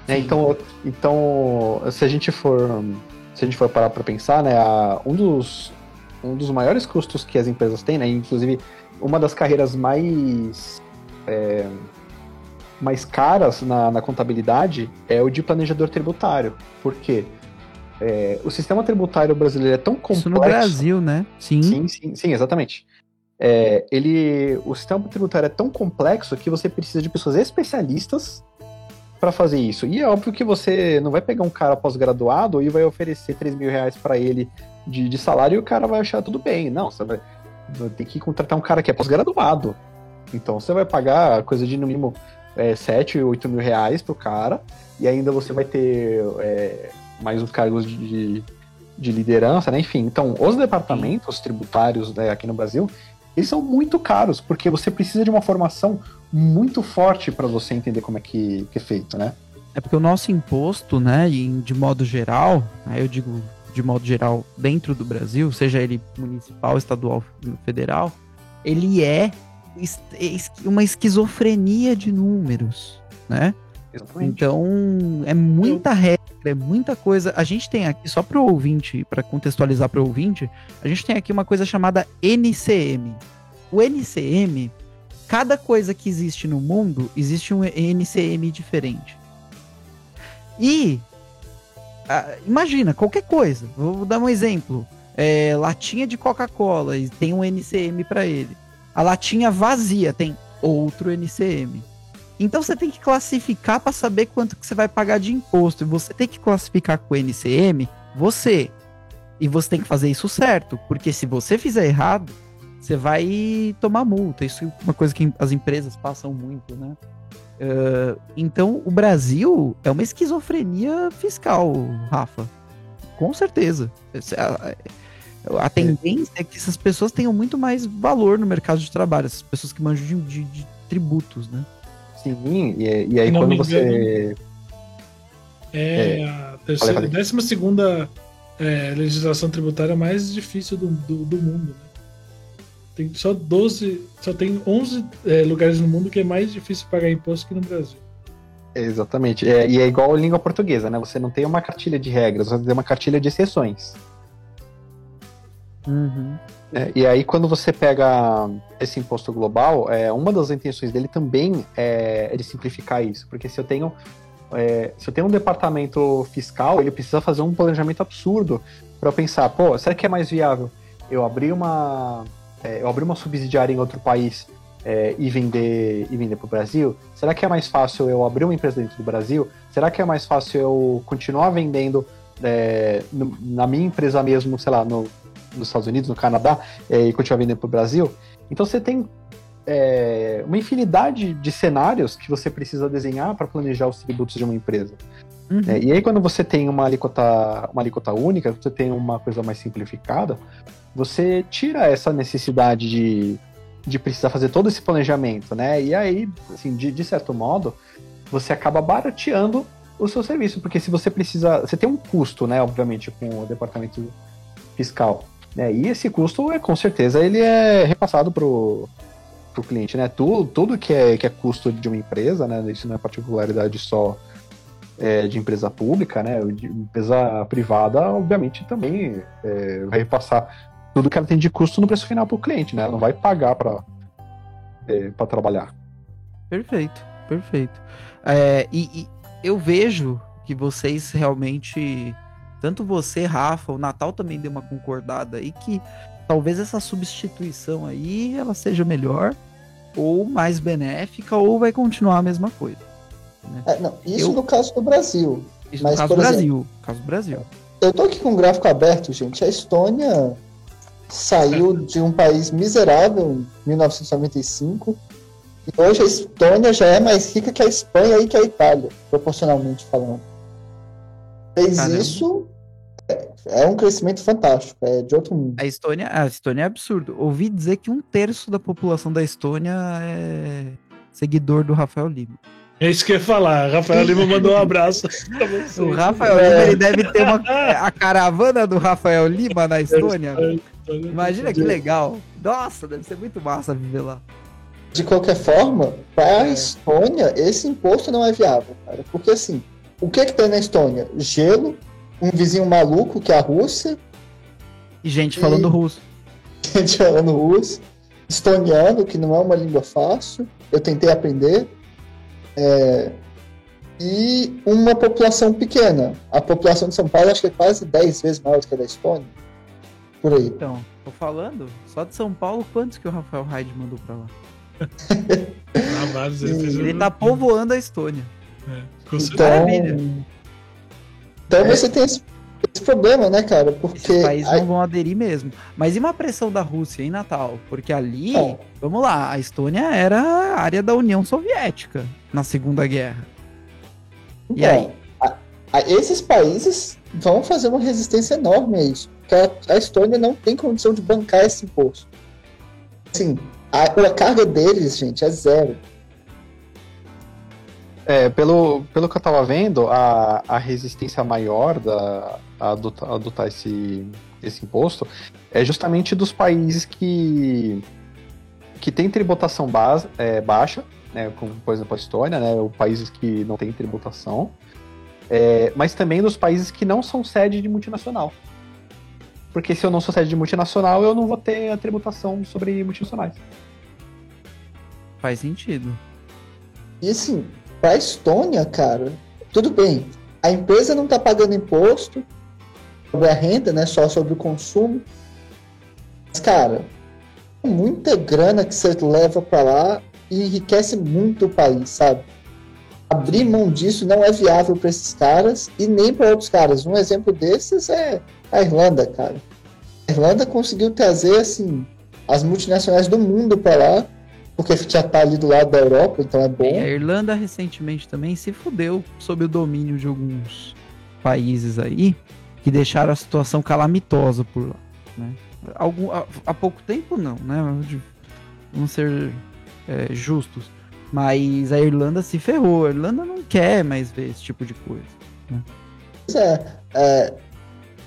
B: É, então, então, se a gente for, se a gente for parar para pensar, né, a, um dos um dos maiores custos que as empresas têm, né, inclusive uma das carreiras mais é, mais caras na, na, contabilidade é o de planejador tributário. Por quê? É, o sistema tributário brasileiro é tão complexo. Isso
A: no Brasil, né?
B: Sim. Sim, sim, sim exatamente. É, ele, o sistema tributário é tão complexo que você precisa de pessoas especialistas para fazer isso. E é óbvio que você não vai pegar um cara pós-graduado e vai oferecer 3 mil reais para ele de, de, salário e o cara vai achar tudo bem. Não, você vai, ter que contratar um cara que é pós-graduado. Então você vai pagar coisa de no mínimo é, 7, 8 mil reais pro cara, e ainda você vai ter é, mais uns cargos de, de liderança, né? Enfim, então os departamentos tributários né, aqui no Brasil, eles são muito caros, porque você precisa de uma formação muito forte para você entender como é que, que, é feito, né?
A: É porque o nosso imposto, né, de modo geral, aí eu digo de modo geral dentro do Brasil, seja ele municipal, estadual, federal, ele é uma esquizofrenia de números, né? Exatamente. Então, é muita regra, é muita coisa. A gente tem aqui, só para o ouvinte, para contextualizar para o ouvinte, a gente tem aqui uma coisa chamada NCM. O NCM, cada coisa que existe no mundo, existe um NCM diferente. E, imagina, qualquer coisa. Vou dar um exemplo. É, latinha de Coca-Cola, e tem um NCM para ele. A latinha vazia tem outro NCM. Então você tem que classificar para saber quanto que você vai pagar de imposto. E você tem que classificar com o NCM você. E você tem que fazer isso certo, porque se você fizer errado, você vai tomar multa. Isso é uma coisa que as empresas passam muito, né? Uh, então o Brasil é uma esquizofrenia fiscal, Rafa. Com certeza. A tendência é. é que essas pessoas tenham muito mais valor no mercado de trabalho, essas pessoas que manjam de, de, de tributos, né?
B: Sim, e, e aí quando você.
C: é, é, a terceira, décima segunda é, legislação tributária mais difícil do, do, do, mundo, né? Tem só 12, só tem 11 é, lugares no mundo que é mais difícil pagar imposto que no Brasil.
B: Exatamente. É, e é igual a língua portuguesa, né? Você não tem uma cartilha de regras, você tem uma cartilha de exceções.
A: Uhum.
B: É, e aí, quando você pega esse imposto global, é, uma das intenções dele também é, é de simplificar isso. Porque se eu tenho. É, se eu tenho um departamento fiscal, ele precisa fazer um planejamento absurdo para pensar, pô, será que é mais viável eu abrir uma é, eu abrir uma subsidiária em outro país é, e vender e vender para o Brasil? Será que é mais fácil eu abrir uma empresa dentro do Brasil? Será que é mais fácil eu continuar vendendo é, no, na minha empresa mesmo, sei lá, no, nos Estados Unidos, no Canadá, é, e continuar vendendo para o Brasil. Então você tem é, uma infinidade de cenários que você precisa desenhar para planejar os tributos de uma empresa. Uhum. É, e aí quando você tem uma alíquota, uma alíquota única, você tem uma coisa mais simplificada, você tira essa necessidade de, de precisar fazer todo esse planejamento, né? E aí, assim, de, de certo modo, você acaba barateando o seu serviço, porque se você precisa, você tem um custo, né, obviamente, com o departamento fiscal. Né? E esse custo, é, com certeza, ele é repassado para o cliente. Né? Tudo, tudo que, é, que é custo de uma empresa, né? isso não é particularidade só é, de empresa pública, né? de empresa privada, obviamente, também é, vai repassar tudo que ela tem de custo no preço final para o cliente. Né? Ela não vai pagar para é, trabalhar.
A: Perfeito, perfeito. É, e, e eu vejo que vocês realmente tanto você, Rafa, o Natal também deu uma concordada aí que talvez essa substituição aí ela seja melhor ou mais benéfica ou vai continuar a mesma coisa.
D: Né? É, não, isso eu... no caso do Brasil.
A: Isso mas, no caso do Brasil. Exemplo, caso do Brasil.
D: Eu tô aqui com um gráfico aberto, gente. A Estônia saiu de um país miserável em 1995 e hoje a Estônia já é mais rica que a Espanha e que a Itália, proporcionalmente falando. Fez Caramba. isso É um crescimento fantástico, é de outro mundo.
A: A Estônia, a Estônia é absurdo. Ouvi dizer que um terço da população da Estônia é seguidor do Rafael Lima.
C: É isso que eu ia falar. Rafael Lima mandou um abraço.
A: O Rafael Lima ele deve ter uma, a caravana do Rafael Lima na Estônia. Imagina que legal. Nossa, deve ser muito massa viver lá.
D: De qualquer forma, para a
A: É.
D: Estônia, esse imposto não é viável, cara. Porque assim, o que que tem na Estônia? Gelo, um vizinho maluco, que é a Rússia,
A: E gente falando
D: E-
A: russo.
D: gente falando russo, estoniano, que não é uma língua fácil, eu tentei aprender, é, e uma população pequena. A população de São Paulo acho que é quase 10 vezes maior do que a da Estônia. Por aí.
A: Então, tô falando, só de São Paulo, quantos que o Rafael Hyde mandou pra lá?
C: Ah, vários, ele
A: Ele tá povoando a Estônia.
C: É, com certeza.
D: Então,
A: Maravilha.
D: então
A: É.
D: você tem esse, esse problema, né, cara? Porque
A: Esses países
D: a-
A: não vão aderir mesmo. Mas e uma pressão da Rússia em Natal? Porque ali,
D: Bom.
A: vamos lá, a Estônia era a área da União Soviética na Segunda Guerra. E
D: Então,
A: aí?
D: A- a- esses países vão fazer uma resistência enorme a isso. Porque a, Estônia não tem condição de bancar esse imposto. Assim, a, a carga deles, gente, é zero.
B: É, pelo, pelo que eu tava vendo, a, a resistência maior da, a adotar, adotar esse, esse imposto é justamente dos países que, que têm tributação base, é, baixa, né, como por exemplo a Estônia, né, ou países que não têm tributação, é, mas também dos países que não são sede de multinacional. Porque se eu não sou sede de multinacional, eu não vou ter a tributação sobre multinacionais.
A: Faz sentido.
D: E assim, pra Estônia, cara, tudo bem. A empresa não tá pagando imposto sobre a renda, né? Só sobre o consumo. Mas, cara, é muita grana que você leva pra lá e enriquece muito o país, sabe? Abrir mão disso não é viável pra esses caras e nem pra outros caras. Um exemplo desses é a Irlanda, cara. A Irlanda conseguiu trazer, assim, as multinacionais do mundo pra lá, porque já tá ali do lado da Europa, então é bom.
A: A Irlanda recentemente também se fudeu sob o domínio de alguns países aí que deixaram a situação calamitosa por lá. Né? Algum, há, há pouco tempo não, né? Vamos ser é, justos. Mas a Irlanda se ferrou. A Irlanda não quer mais ver esse tipo de coisa.
D: Pois é, é,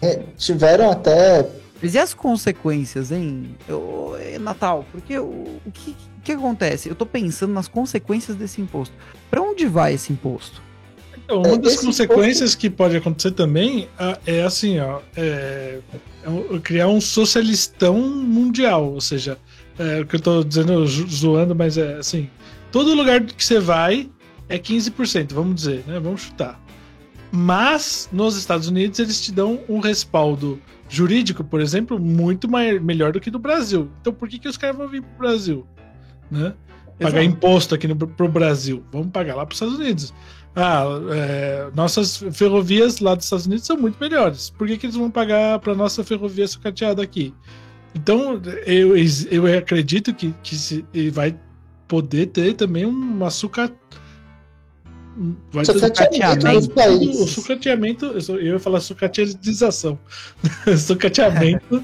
D: é, tiveram até.
A: Mas e as consequências, hein, Eu- eh, Natal? Porque o, o que, o que acontece? Eu tô pensando nas consequências desse imposto. Pra onde vai esse imposto?
C: Então, uma
D: É,
C: das
D: esse
C: consequências que pode acontecer também ah, é assim, ó, é, é criar um socialistão mundial, ou seja, é, o que eu tô dizendo zo- zoando, mas é assim, todo lugar que você vai é 15%, vamos dizer, né? Vamos chutar. Mas nos Estados Unidos eles te dão um respaldo jurídico, por exemplo, muito mai- melhor do que no Brasil. Então por que, que os caras vão vir pro Brasil? Né? Pagar
A: Exato.
C: imposto aqui no, pro Brasil. Vamos pagar lá pros Estados Unidos. Ah, é, nossas ferrovias lá dos Estados Unidos são muito melhores. Por que, que eles vão pagar para nossa ferrovia sucateada aqui? Então, eu, eu acredito que, que se, vai poder ter também uma suca... Vai ter
D: Sucateamento
A: sucateamento.
C: o sucateamento, eu ia falar sucateadização. sucateamento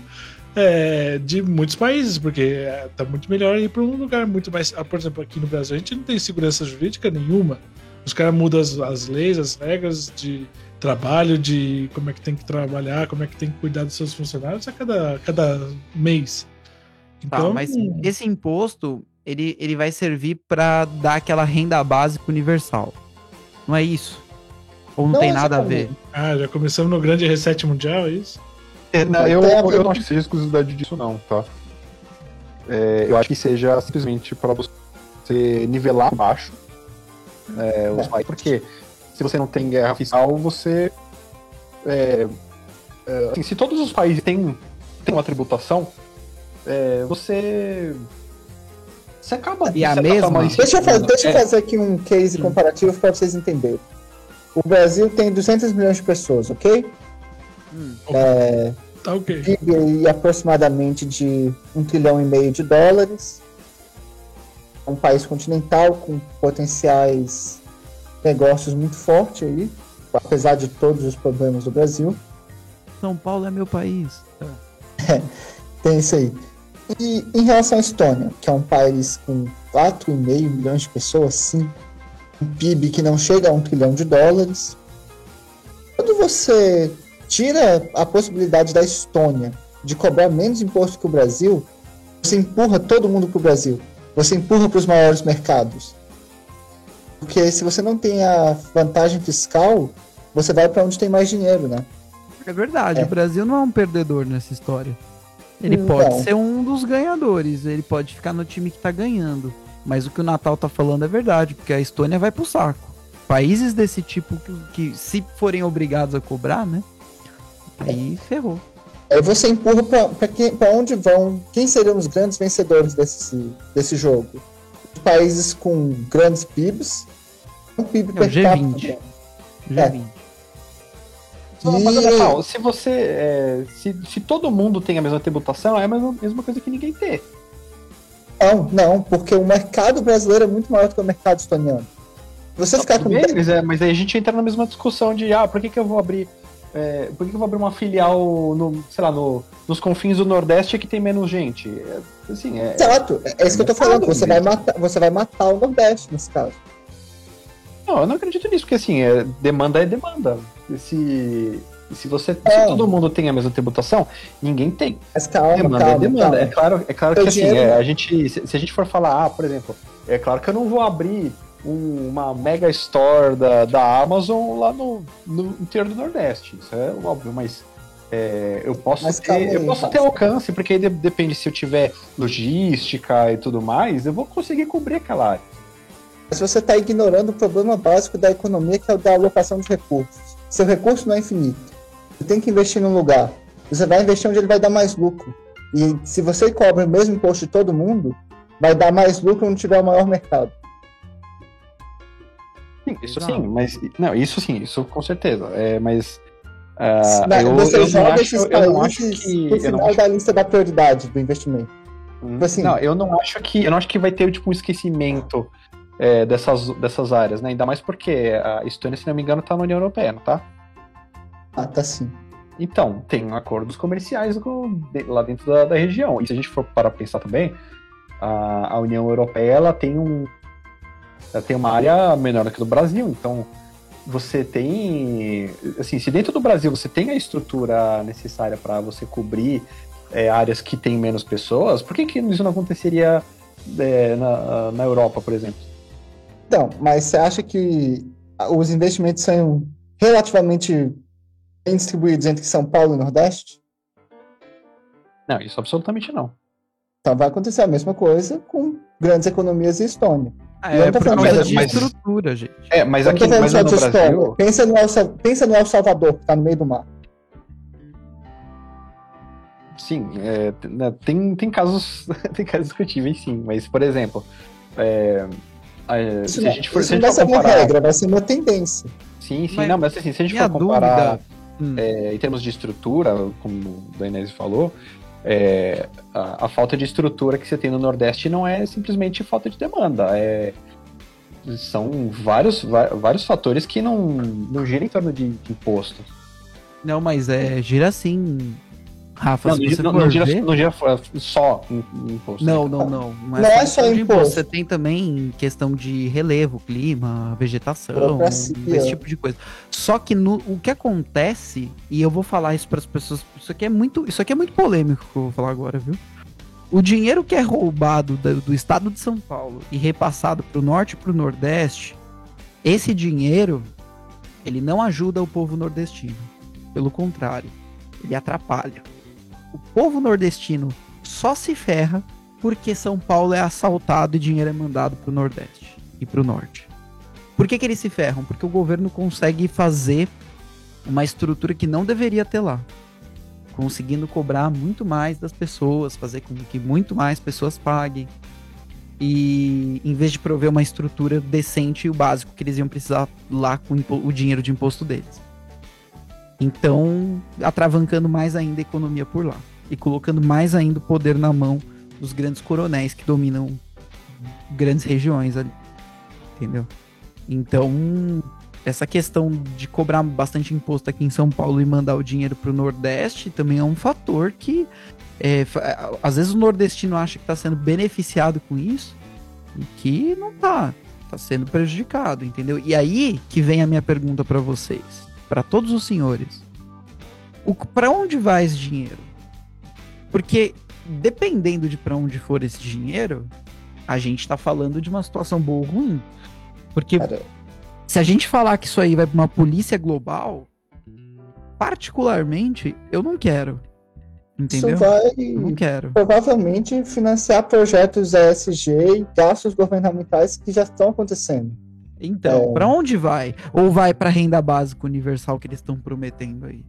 C: é, de muitos países, porque é, tá muito melhor ir para um lugar muito mais. ah, Por exemplo, aqui no Brasil a gente não tem segurança jurídica nenhuma. Os caras mudam as, as leis, as regras de trabalho, de como é que tem que trabalhar, como é que tem que cuidar dos seus funcionários a cada, cada mês.
A: Tá,
C: Então,
A: mas esse imposto, ele, ele vai servir pra dar aquela renda básica universal. Não é isso? Ou não,
D: Não
A: tem nada a ver?
C: ah, já começamos no grande reset mundial, é isso?
B: É, não, eu, eu não acho que seja exclusividade disso, não, tá? É, eu acho que seja simplesmente para você nivelar baixo é, os
D: É.
B: países. Porque se você não tem guerra fiscal, você. é, é, assim, se todos os países têm, têm uma tributação, é, você. Você acaba
A: E a mesma?
D: Deixa eu, fazer, deixa eu
B: É,
D: fazer aqui um case comparativo para vocês entenderem. O Brasil tem 200 milhões de pessoas, ok?
A: Hum,
D: É,
C: Tá ok.
D: PIB aí aproximadamente de um trilhão e meio de dólares. É um país continental com potenciais negócios muito fortes aí, apesar de todos os problemas do Brasil.
A: São Paulo é meu país.
D: Tem isso aí. E em relação à Estônia, que é um país com 4,5 milhões de pessoas, sim, um PIB que não chega a um trilhão de dólares. Quando você tira a possibilidade da Estônia de cobrar menos imposto que o Brasil, você empurra todo mundo para o Brasil. Você empurra para os maiores mercados. Porque se você não tem a vantagem fiscal, você vai para onde tem mais dinheiro, né?
A: É verdade,
D: É.
A: o Brasil não é um perdedor nessa história. Ele
D: Não.
A: pode ser um dos ganhadores, ele pode ficar no time que tá ganhando. Mas o que o Natal tá falando é verdade, porque a Estônia vai pro saco. Países desse tipo que, que se forem obrigados a cobrar, né? Aí ferrou.
D: Aí você empurra para onde vão. Quem seriam os grandes vencedores desse, desse jogo? Países com grandes PIBs, um PIB
A: É o
D: per capita.
A: G20.
D: É.
A: G20.
B: Não, mas olha só, se você. é, se, se todo mundo tem a mesma tributação, é a mesma, mesma coisa que ninguém ter.
D: Não, não, porque o mercado brasileiro é muito maior do que o mercado estoniano. Você ficar com.
B: Mas, é, mas aí a gente entra na mesma discussão de ah, por que, que eu vou abrir. é, por que, que eu vou abrir uma filial no, sei lá, no, nos confins do Nordeste que tem menos gente? É, assim, é,
D: Exato, é isso que eu tô falando. Você vai matar, você vai matar o Nordeste nesse caso.
B: Não, eu não acredito nisso, porque assim, é, demanda é demanda. Se, se você.
D: É.
B: Se todo mundo tem a mesma tributação, ninguém tem.
D: Mas calma,
B: demanda
D: calma,
B: é demanda.
D: calma.
B: É claro, é claro que assim, é, a gente. Se, se a gente for falar, ah, por exemplo, é claro que eu não vou abrir um- uma mega store da, da Amazon lá no, no interior do Nordeste. Isso é óbvio, mas. é, eu posso,
D: Mas
B: ter,
D: aí,
B: eu posso ter alcance, porque aí de- depende se eu tiver logística e tudo mais, eu vou conseguir cobrir aquela área.
D: Mas você está ignorando o problema básico da economia, que é o da alocação de recursos. Seu recurso não é infinito. Você tem que investir num lugar. Você vai investir onde ele vai dar mais lucro. E se você cobra o mesmo imposto de todo mundo, vai dar mais lucro onde tiver o maior mercado.
B: Sim, isso sim, mas. Não, isso sim, isso com certeza. É, mas. ah,
D: Mas
B: eu,
D: você
B: eu não
D: joga
B: acho,
D: esses
B: não
D: países
B: que.
D: no
B: não
D: final
B: acho,
D: da lista da prioridade do investimento.
B: Hum,
D: assim-
B: não, eu não acho que. Eu não acho que vai ter tipo, um esquecimento é, dessas, dessas áreas, né? Ainda mais porque a Estônia, se não me engano, tá na União Europeia, não tá?
D: Ah, tá sim.
B: Então, tem acordos comerciais com- de- lá dentro da, da região. E se a gente for para pensar também, a, a União Europeia ela tem um ela tem uma área menor do que do Brasil, então você tem assim, se dentro do Brasil você tem a estrutura necessária para você cobrir é, áreas que tem menos pessoas, por que, que isso não aconteceria é, na, na Europa, por exemplo?
D: Então, mas você acha que os investimentos são relativamente bem distribuídos entre São Paulo e Nordeste?
B: Não, isso absolutamente não.
D: Então vai acontecer a mesma coisa com grandes economias e Estônia.
A: Ah, é por causa
B: mas-
A: de
B: mas-
A: estrutura, gente.
B: É, mas aqui mas
D: só
B: no
D: de Estônia.
B: Brasil,
D: Pensa no, El, Sa- pensa no El Salvador, que tá no meio do mar.
B: Sim, é, né, tem, tem casos tem casos discutíveis, sim, mas, por exemplo, é, a-
D: Isso,
B: se a gente for,
D: isso
B: se a
D: não
B: gente
D: vai
B: for
D: ser uma
B: comparar.
D: regra, vai ser uma tendência.
B: Sim, sim,
A: Mas
B: não, mas assim, se a gente for comparar
A: dúvida. Hum.
B: é, em termos de estrutura, como o Dainese falou, é, a, a falta de estrutura que você tem no Nordeste não é simplesmente falta de demanda, é, são vários, vários fatores que não, não giram em torno de, de imposto.
A: Não, mas é gira assim. Rafa,
B: Não,
A: se
B: não,
A: você
B: não,
A: for
B: não gira,
A: ver-
B: não gira só imposto.
A: Não,
B: né?
A: não, não. Não
D: Não é
A: só de
D: imposto.
A: Você tem também questão de relevo, clima, vegetação, esse tipo de coisa. Só que no, o que acontece, e eu vou falar isso para as pessoas, isso aqui é muito, isso aqui é muito polêmico que eu vou falar agora, viu? O dinheiro que é roubado do, do estado de São Paulo e repassado para o norte e para o nordeste, esse dinheiro ele não ajuda o povo nordestino. Pelo contrário, ele atrapalha. O povo nordestino só se ferra porque São Paulo é assaltado e dinheiro é mandado pro Nordeste e pro Norte. Por que, que eles se ferram? Porque o governo consegue fazer uma estrutura que não deveria ter lá. Conseguindo cobrar muito mais das pessoas, fazer com que muito mais pessoas paguem. E em vez de prover uma estrutura decente e o básico que eles iam precisar lá com o o dinheiro de imposto deles. Então, atravancando mais ainda a economia por lá. E colocando mais ainda o poder na mão dos grandes coronéis que dominam grandes regiões ali. Entendeu? Então, essa questão de cobrar bastante imposto aqui em São Paulo e mandar o dinheiro para o Nordeste também é um fator que é, às vezes o nordestino acha que está sendo beneficiado com isso e que não tá, tá sendo prejudicado, entendeu? E aí que vem a minha pergunta para vocês, para todos os senhores. Para onde vai esse dinheiro? Porque dependendo de para onde for esse dinheiro, a gente tá falando de uma situação boa ou ruim. Porque Cara... se a gente falar que isso aí vai para uma polícia global, particularmente, eu não quero. Entendeu?
D: Isso vai
A: não quero.
D: provavelmente financiar projetos ESG e gastos governamentais que já estão acontecendo.
A: Então, é... para onde vai? Ou vai para renda básica universal que eles estão prometendo aí?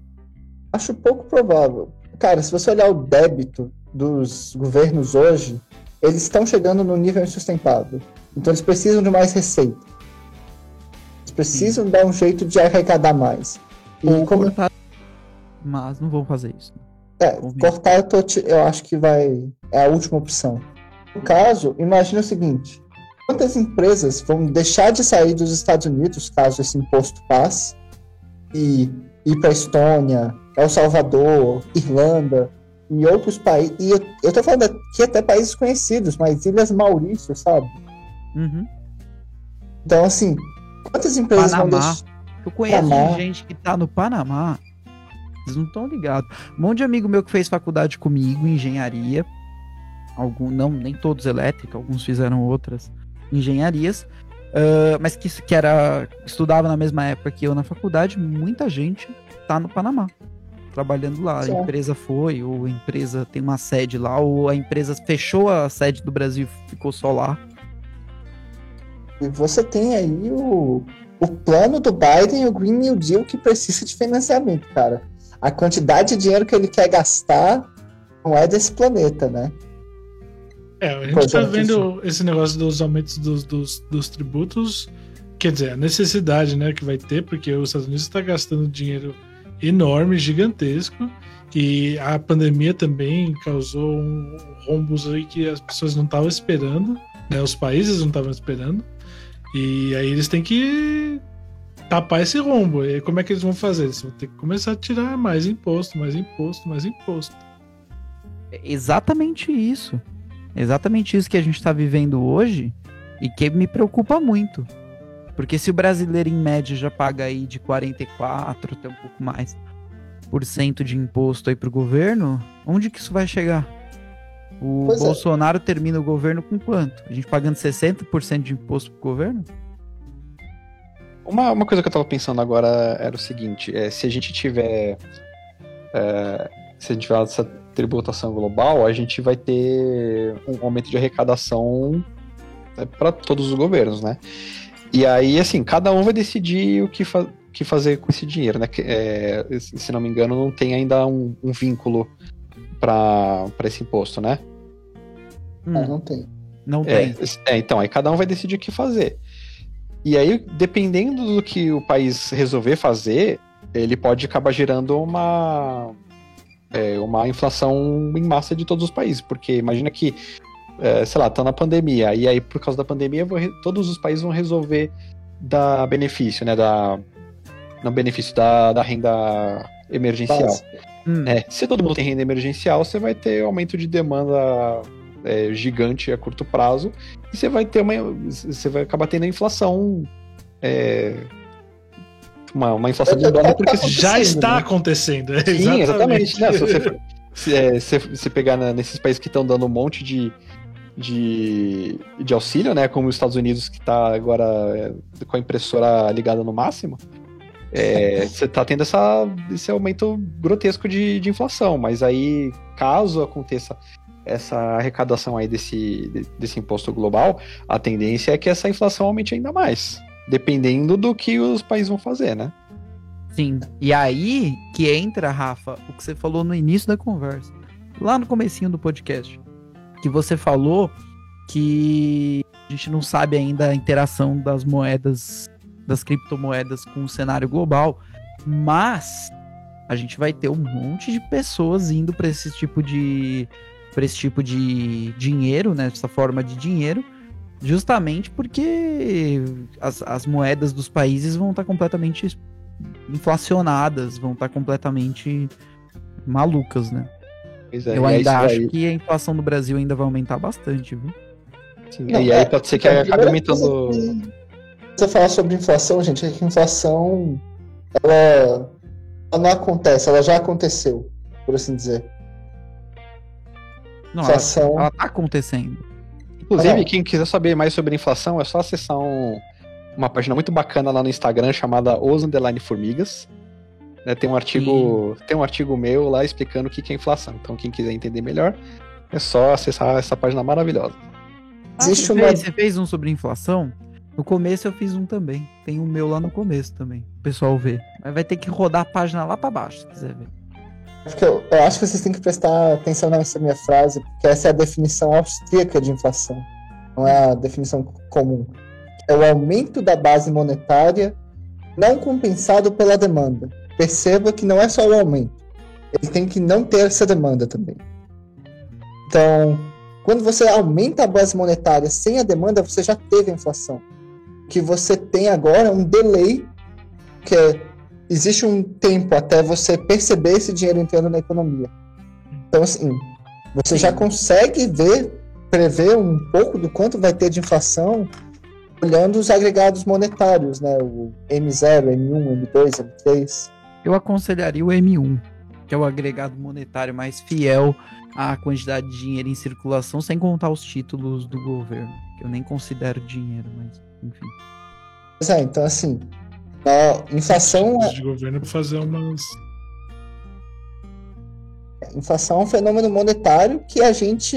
D: Acho pouco provável. Cara, se você olhar o débito dos governos hoje, eles estão chegando no nível insustentável. Então eles precisam de mais receita. Eles precisam Sim. dar um jeito de arrecadar mais.
A: E Ou como... cortar, mas não vão fazer isso.
D: É, cortar eu, tô, eu acho que vai é a última opção. No caso, imagine o seguinte: quantas empresas vão deixar de sair dos Estados Unidos caso esse imposto passe e ir para Estônia, El Salvador, Irlanda, em outros países. E eu, eu tô falando aqui até países conhecidos, mas Ilhas Maurício, sabe?
A: Uhum.
D: Então, assim, quantas empresas
A: Panamá. vão deixar... Eu conheço Panamá. gente que tá no Panamá. Vocês não estão ligados. Um monte de amigo meu que fez faculdade comigo, engenharia. Algum, não, nem todos elétrica, alguns fizeram outras engenharias. Uh, mas que, que era estudava na mesma época que eu na faculdade, muita gente tá no Panamá trabalhando lá. A empresa foi, ou a empresa tem uma sede lá, ou a empresa fechou a sede do Brasil e ficou só lá.
D: E você tem aí o, o plano do Biden e o Green New Deal que precisa de financiamento, cara. A quantidade de dinheiro que ele quer gastar não é desse planeta, né?
C: É, a gente está vendo esse negócio dos aumentos dos, dos, dos, tributos, quer dizer, a necessidade né, que vai ter, porque os Estados Unidos está gastando dinheiro enorme, gigantesco. E a pandemia também causou um rombos aí que as pessoas não estavam esperando, né? Os países não estavam esperando. E aí eles têm que tapar esse rombo. E como é que eles vão fazer? Eles vão ter que começar a tirar mais imposto, mais imposto, mais imposto.
A: É exatamente isso. Exatamente isso que a gente está vivendo hoje e que me preocupa muito. Porque se o brasileiro em média já paga aí de 44, até um pouco mais, por cento de imposto aí pro governo, onde que isso vai chegar? O pois é. Bolsonaro é. termina o governo com quanto? A gente pagando 60% de imposto pro governo?
B: Uma, uma coisa que eu tava pensando agora era o seguinte, é, se a gente tiver é, se a gente tiver essa tributação global, a gente vai ter um aumento de arrecadação é, para todos os governos, né? E aí, assim, cada um vai decidir o que, fa que fazer com esse dinheiro, né? É, se não me engano, não tem ainda um, um vínculo para esse imposto, né?
D: Hum. não tem.
A: Não é,
B: tem. É, então, aí cada um vai decidir o que fazer. E aí, dependendo do que o país resolver fazer, ele pode acabar gerando uma, é, uma inflação em massa de todos os países. Porque imagina que é, sei lá, tá na pandemia, e aí por causa da pandemia todos os países vão resolver dar benefício, né, da, no benefício da, da renda emergencial. Hum. É, se todo mundo tem renda emergencial, você vai ter aumento de demanda é, gigante a curto prazo, e você vai ter uma, você vai acabar tendo a inflação é, uma, uma inflação de dólar porque
C: tá já está acontecendo.
B: Sim, exatamente. Né? Se você se, é, se, se pegar na, nesses países que estão dando um monte de de, de auxílio, né? Como os Estados Unidos, que está agora é, com a impressora ligada no máximo, é, você está tendo essa, esse aumento grotesco de, de inflação. Mas aí, caso aconteça essa arrecadação aí desse, desse imposto global, a tendência é que essa inflação aumente ainda mais, dependendo do que os países vão fazer, né?
A: Sim. E aí que entra, Rafa, o que você falou no início da conversa, lá no comecinho do podcast que você falou que a gente não sabe ainda a interação das moedas, das criptomoedas com o cenário global, mas a gente vai ter um monte de pessoas indo para esse tipo de para esse tipo de dinheiro, né, essa forma de dinheiro, Justamente porque as, as moedas dos países vão estar completamente inflacionadas, vão estar completamente malucas, né?
B: É,
A: Eu
B: aí
A: ainda acho
B: daí-
A: que a inflação no Brasil ainda vai aumentar bastante, viu?
B: sim,
D: Não,
B: e aí
D: é,
B: pode ser que
D: a
B: acabe aumentando.
D: que Você falar sobre inflação, gente, é que a inflação ela, ela não acontece, ela já aconteceu, por assim dizer.
A: Não, ela,
D: inflação.
A: ela tá acontecendo.
B: Inclusive,
D: Não.
B: quem quiser saber mais sobre inflação, é só acessar um- uma página muito bacana lá no Instagram chamada Os Underline Formigas. né, tem um artigo, tem um artigo meu lá explicando o que que é inflação. Então, quem quiser entender melhor, é só acessar essa página maravilhosa.
A: Ah,
D: Existe
A: você,
D: uma-
A: fez, você fez um sobre inflação? No começo eu fiz um também. Tem o meu lá no começo também. O pessoal vê. Mas vai ter que rodar a página lá pra baixo, se quiser ver.
D: Porque eu, eu acho que vocês têm que prestar atenção nessa minha frase, porque essa é a definição austríaca de inflação, não é a definição comum. É o aumento da base monetária não compensado pela demanda. Perceba que não é só o aumento, ele tem que não ter essa demanda também. Então, quando você aumenta a base monetária sem a demanda, você já teve a inflação. O que você tem agora é um delay, que é existe um tempo até você perceber esse dinheiro entrando na economia. Então, assim, você já consegue ver, prever um pouco do quanto vai ter de inflação olhando os agregados monetários, né? O M0, M1, M2, M3.
A: Eu aconselharia o M1, que é o agregado monetário mais fiel à quantidade de dinheiro em circulação, sem contar os títulos do governo, que eu nem considero dinheiro, mas enfim.
D: Pois é, então, assim, a inflação é,
C: de governo para fazer umas.
D: inflação é um fenômeno monetário que a gente.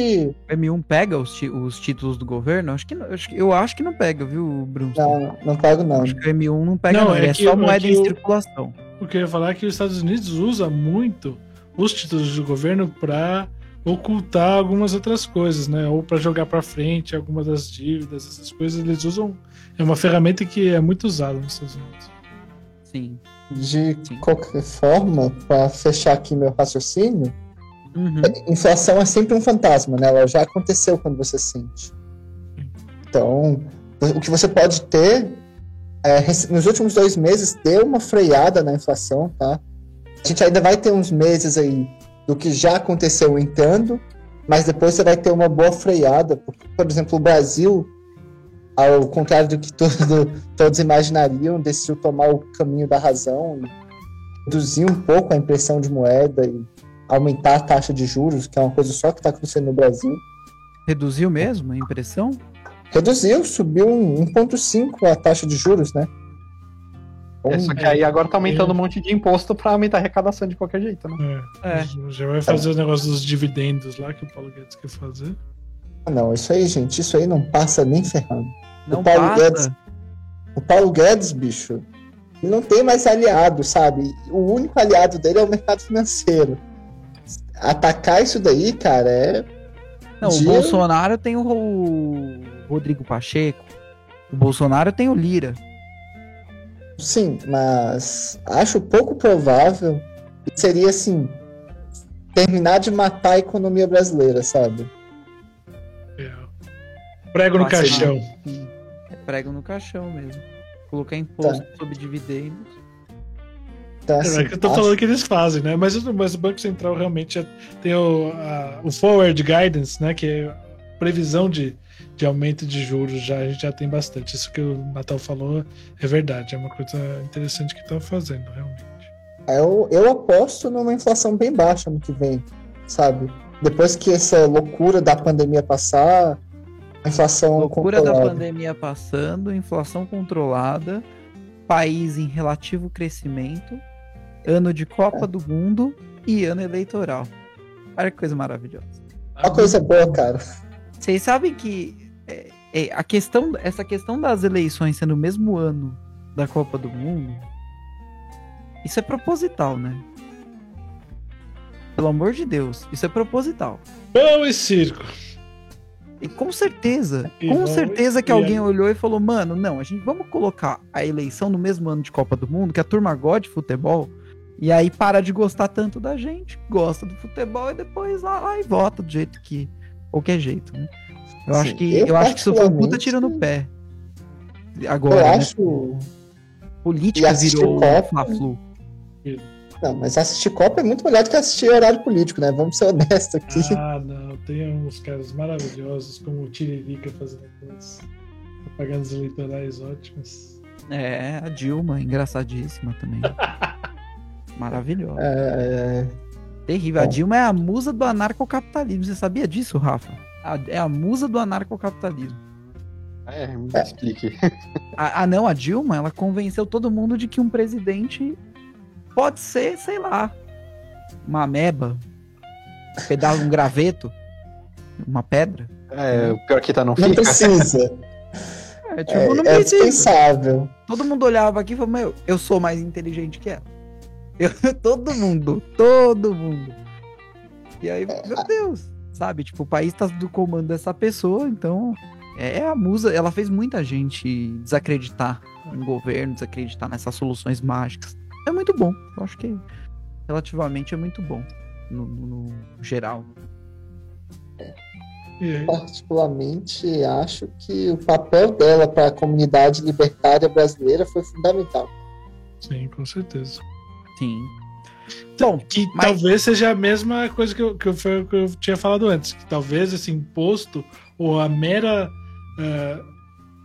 A: O M1 pega os, os títulos do governo? Acho que não, acho que- eu acho que não pega, viu, Bruno?
D: Não, não pago, não.
A: Acho que o M1 não pega,
C: Não,
A: não.
C: é
A: é
C: que-
A: só
C: é
A: moeda
C: que
A: em circulação.
C: O que eu ia falar é que os Estados Unidos usa muito os títulos do governo para ocultar algumas outras coisas, né? Ou para jogar para frente algumas das dívidas, essas coisas eles usam. É uma ferramenta que é muito usada nos Estados Unidos.
A: Sim.
D: De
A: Sim.
D: qualquer forma, para fechar aqui meu raciocínio,
A: Uhum.
D: inflação é sempre um fantasma, né? Ela já aconteceu quando você sente. Então, o que você pode ter é, nos últimos dois meses deu uma freada na inflação, tá? A gente ainda vai ter uns meses aí do que já aconteceu entrando, mas depois você vai ter uma boa freada, porque, por exemplo, o Brasil, ao contrário do que todo- todos imaginariam, decidiu tomar o caminho da razão e reduzir um pouco a impressão de moeda e aumentar a taxa de juros, que é uma coisa só que está acontecendo no Brasil.
A: Reduziu mesmo a impressão?
D: Reduziu, subiu um 1,5 a taxa de juros, né?
B: É, só que aí agora tá aumentando um monte de imposto pra aumentar a arrecadação de qualquer jeito, né?
C: É.
A: É.
C: Já vai fazer o negócio dos dividendos lá que o Paulo Guedes quer fazer.
D: Não, isso aí, gente, isso aí não passa nem ferrando.
A: Não
D: Paulo
A: passa.
D: Guedes- O Paulo Guedes, bicho, ele não tem mais aliado, sabe? O único aliado dele é o mercado financeiro. Atacar isso daí, cara, é.
A: Não, o
D: Dia-
A: Bolsonaro tem o Ro- Rodrigo Pacheco. O Bolsonaro tem o Lira.
D: Sim, mas acho pouco provável que seria assim. Terminar de matar a economia brasileira, sabe?
C: É. Prego no
A: Passa
C: caixão.
A: Prego no caixão mesmo. Colocar imposto
D: Tá.
A: sobre dividendos.
D: Então,
C: É,
D: assim,
C: é que eu tô
D: acho-
C: falando que eles fazem, né? Mas, mas o Banco Central realmente já tem o, a- o Forward Guidance, né? Que é a previsão de, de aumento de juros, já, a gente já tem bastante. Isso que o Natal falou é verdade, é uma coisa interessante que estão fazendo, realmente.
D: Eu, eu aposto numa inflação bem baixa no que vem, sabe? Depois que essa loucura da pandemia passar, inflação
A: Loucura da pandemia passando, inflação controlada, país em relativo crescimento, ano de Copa do Mundo e ano eleitoral. Olha que coisa maravilhosa.
D: Uma coisa boa, cara.
A: Vocês sabem que é, é, a questão, essa questão das eleições sendo o mesmo ano da Copa do Mundo, isso é proposital, né? Pelo amor de Deus, isso é proposital.
C: Pão e circo.
A: E com certeza,
C: E
A: com
C: vamos-
A: certeza que
C: e
A: alguém
C: aí?
A: olhou e falou, mano, não, a gente vamos colocar a eleição no mesmo ano de Copa do Mundo, que a turma gosta de futebol, e aí para de gostar tanto da gente, gosta do futebol e depois lá, lá e vota do jeito que qualquer jeito, né? Eu acho
D: Sim,
A: que
D: eu
A: eu acho que isso foi um puta tiro no pé. Agora,
D: Eu
A: né?
D: acho.
A: política
D: e assistir
A: virou
D: Copa-
A: Fla-Flu.
D: Não, mas assistir Copa é muito melhor do que assistir horário político, né? Vamos ser honestos aqui.
C: Ah, não. Tem uns caras maravilhosos, como o Tiririca fazendo aquelas propagandas eleitorais ótimas.
A: É, a Dilma, engraçadíssima também. Maravilhosa.
D: É,
A: Terrível. A
D: bom.
A: Dilma é a musa do anarcocapitalismo. Você sabia disso, Rafa? A- é a musa do anarcocapitalismo.
B: É, me explique.
A: Ah, ah, não, a Dilma, ela convenceu todo mundo de que um presidente pode ser, sei lá, uma ameba, um pedaço, um graveto, uma pedra.
B: É, o pior que tá não
D: não
B: fica.
D: precisa.
A: É, tipo,
D: É,
A: não
D: é
A: precisa.
D: dispensável.
A: Todo mundo olhava aqui e falou, meu, eu sou mais inteligente que ela. Eu- todo mundo, todo mundo. E aí, meu Deus, sabe? Tipo, o país tá do comando dessa pessoa, então é a musa. Ela fez muita gente desacreditar em governo, desacreditar nessas soluções mágicas. É muito bom. Eu acho que relativamente é muito bom no, no- no geral.
C: Aí?
D: Particularmente, acho que o papel dela para a comunidade libertária brasileira foi fundamental.
C: Sim, com certeza.
A: Sim. Bom,
C: Que
A: Mas-
C: talvez seja a mesma coisa que eu, que, eu, que eu tinha falado antes. Que talvez esse imposto, ou a mera eh,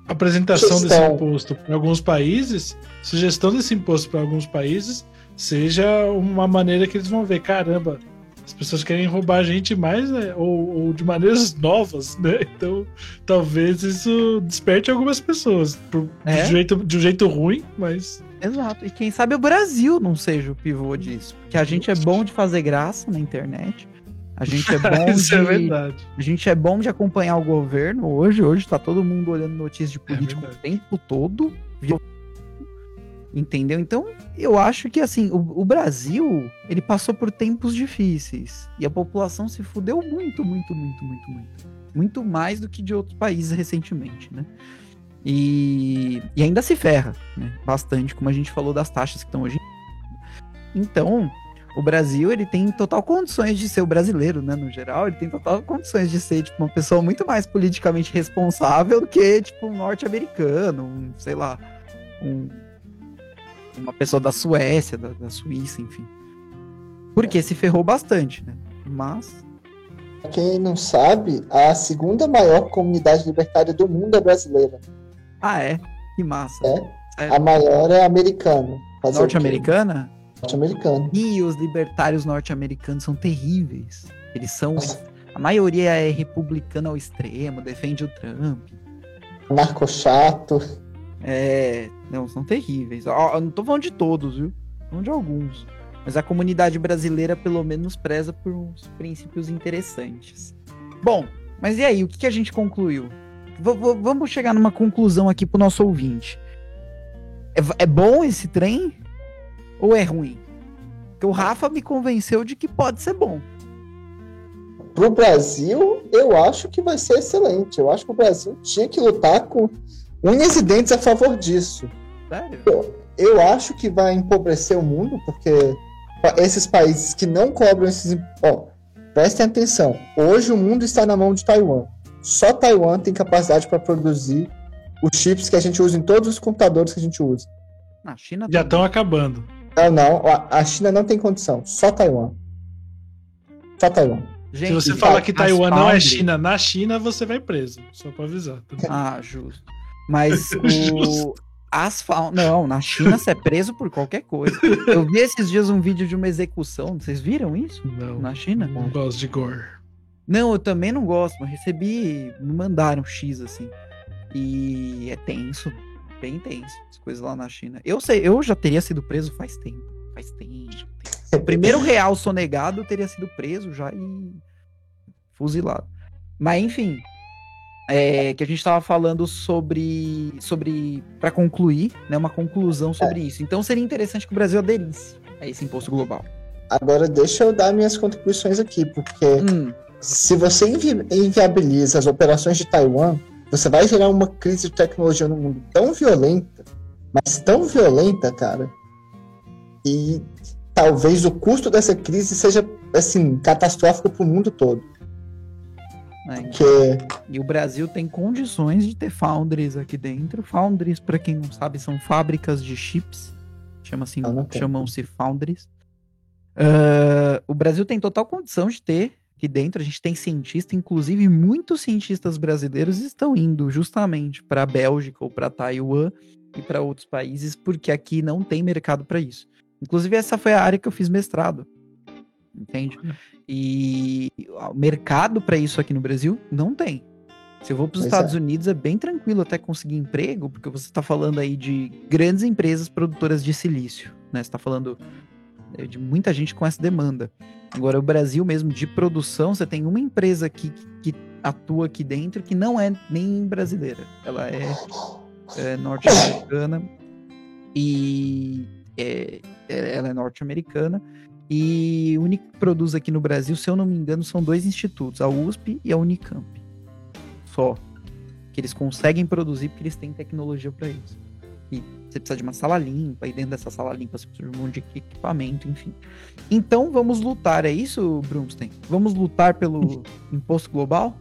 C: apresentação desse
D: Sugestão.
C: imposto para alguns países, sugestão desse imposto para alguns países, seja uma maneira que eles vão ver, caramba, as pessoas querem roubar a gente mais, né? Ou, ou de maneiras novas, né? Então, talvez isso desperte algumas pessoas. Por,
A: É?
C: de, jeito, de um jeito ruim, mas.
A: Exato. E quem sabe o Brasil não seja o pivô disso. Porque a gente é bom de fazer graça na internet. A gente é bom
C: isso é
A: de.
C: verdade.
A: a gente é bom de acompanhar o governo hoje. Hoje tá todo mundo olhando notícias de político o
C: verdade.
A: tempo todo. Entendeu? Então, eu acho que assim, o, o Brasil, ele passou por tempos difíceis. E a população se fudeu muito, muito, muito, muito, muito. Muito mais do que de outros países recentemente, né? E, e ainda se ferra, né? Bastante, como a gente falou das taxas que estão hoje. Então, o Brasil, ele tem total condições de ser o brasileiro, né? No geral, ele tem total condições de ser, tipo, uma pessoa muito mais politicamente responsável do que, tipo, um norte-americano, um, sei lá, um, uma pessoa da Suécia, da, da Suíça, enfim. Porque se ferrou bastante, né? Mas,
D: Pra Quem não sabe, a segunda maior comunidade libertária do mundo é brasileira.
A: ah, é? Que massa.
D: É.
A: É.
D: A maior é americana.
A: Norte-americana?
D: Norte-americana.
A: E os libertários norte-americanos são terríveis. Eles são. A maioria é republicana ao extremo, defende o Trump.
D: Narcochato.
A: É. Não, são terríveis. Eu não tô falando de todos, viu? Falando de alguns. Mas a comunidade brasileira, pelo menos, preza por uns princípios interessantes. Bom, mas e aí? O que, que a gente concluiu? V- vamos chegar numa conclusão aqui pro nosso ouvinte. É, é bom esse trem? Ou é ruim? Porque o Rafa me convenceu de que pode ser bom.
D: Pro Brasil, eu acho que vai ser excelente. Eu acho que o Brasil tinha que lutar com unhas e dentes a favor disso.
A: Sério?
D: Eu acho que vai empobrecer o mundo, porque esses países que não cobram esses. Ó, prestem atenção. Hoje o mundo está na mão de Taiwan. Só Taiwan tem capacidade para produzir os chips que a gente usa em todos os computadores que a gente usa.
A: Na China
C: Já estão acabando.
D: Não, não. A China não tem condição. Só Taiwan. Só Taiwan.
A: Gente,
C: Se você falar que Taiwan não é China, na China você vai preso. Só pra avisar. tá?
A: Ah, justo. Mas o.
C: Justo.
A: As fal- Não, na China você é preso por qualquer coisa. Eu vi esses dias um vídeo de uma execução. Vocês viram isso?
C: Não.
A: Na China?
C: Não gosto de gore.
A: Não, eu também não gosto, mas recebi. Me mandaram X assim. E é tenso. Bem tenso. As coisas lá na China. Eu sei, eu já teria sido preso faz tempo. Faz tempo. tempo. O primeiro real sonegado eu teria sido preso já e fuzilado. Mas enfim, é, que a gente tava falando sobre, sobre para concluir, né, uma conclusão sobre isso. Então seria interessante que o Brasil aderisse a esse imposto global.
D: Agora deixa eu dar minhas contribuições aqui, porque
A: Hum,
D: se você invi- inviabiliza as operações de Taiwan, você vai gerar uma crise de tecnologia no mundo tão violenta, mas tão violenta, cara, e talvez o custo dessa crise seja assim catastrófico para o mundo todo.
A: né?
D: Porque
A: E o Brasil tem condições de ter foundries aqui dentro. Foundries, para quem não sabe, são fábricas de chips.
D: Não tem.
A: chamam-se foundries. Ah, o Brasil tem total condição de ter aqui dentro. A gente tem cientista, inclusive muitos cientistas brasileiros estão indo justamente para a Bélgica ou para Taiwan e para outros países, porque aqui não tem mercado para isso. Inclusive, essa foi a área que eu fiz mestrado. Entende? E o mercado para isso aqui no Brasil não tem. Se eu vou para os Estados
D: é.
A: Unidos, é bem tranquilo até conseguir emprego, porque você está falando aí de grandes empresas produtoras de silício, né? Você está falando é, de muita gente com essa demanda. Agora, o Brasil mesmo, de produção, você tem uma empresa aqui que, que atua aqui dentro que não é nem brasileira. Ela é, é norte-americana e é, é- ela é norte-americana e o único que produz aqui no Brasil, se eu não me engano, são dois institutos, a USP e a Unicamp. Só. Que eles conseguem produzir porque eles têm tecnologia para isso. E você precisa de uma sala limpa, e dentro dessa sala limpa você precisa de um monte de equipamento, enfim. Então vamos lutar, é isso, Brumstein? Vamos lutar pelo imposto global?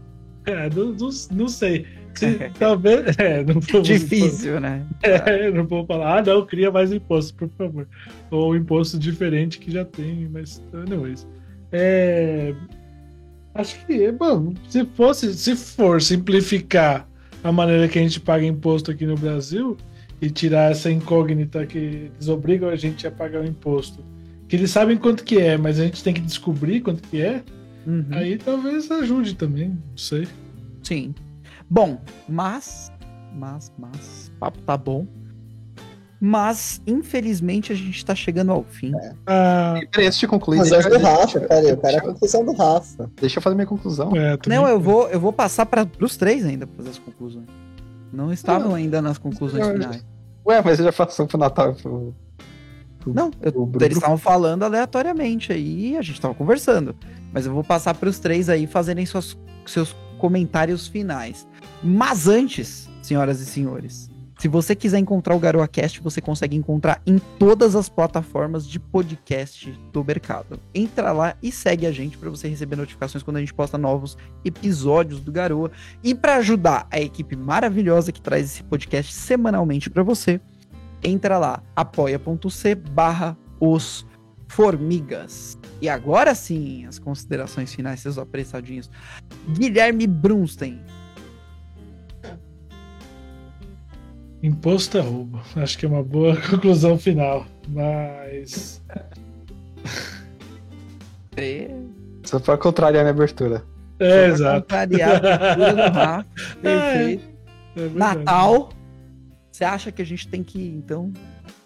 C: É, não, não, não sei. Se, talvez. É, não vou,
A: Difícil, né?
C: É, não vou falar, ah, não, cria mais imposto, por favor. Ou imposto diferente que já tem, mas, anyways. É, acho que, é bom, se fosse, se for simplificar a maneira que a gente paga imposto aqui no Brasil e tirar essa incógnita que eles obrigam a gente a pagar o imposto, que eles sabem quanto que é, mas a gente tem que descobrir quanto que é,
A: Uhum.
C: aí talvez ajude também, não sei.
A: Sim. Bom, mas, mas, mas, o papo tá bom. Mas, infelizmente, a gente tá chegando ao fim.
C: Ah,
B: Peraí, antes de concluir,
D: Mas
B: deixa,
D: é do Rafa, peraí, eu quero a conclusão do Rafa.
B: deixa eu fazer minha conclusão.
C: é,
A: Não, eu vou, eu vou passar para os três ainda pra fazer as conclusões. Não estavam ainda nas conclusões
B: Não,
A: finais.
B: Ué, mas eu já faço pro Natal. Pro...
A: Não, eu-
B: pro
A: eles estavam falando aleatoriamente aí, a gente tava conversando. Mas eu vou passar para os três aí fazerem suas, seus comentários finais. Mas antes, senhoras e senhores, se você quiser encontrar o GaroaCast, você consegue encontrar em todas as plataformas de podcast do mercado. Entra lá e segue a gente para você receber notificações quando a gente posta novos episódios do Garoa. E para ajudar a equipe maravilhosa que traz esse podcast semanalmente para você, entra lá, apoia.c barra os formigas. E agora sim, as considerações finais, seus apressadinhos. Guilherme Brunstein.
C: Imposto é roubo. Acho que é uma boa conclusão final. Mas.
A: É,
B: Só pra contrariar a minha abertura.
C: É,
A: pra
C: exato.
A: contrariar a cultura do Rafa. Perfeito.
C: É verdade.
A: Natal. Você acha que a gente tem que, então,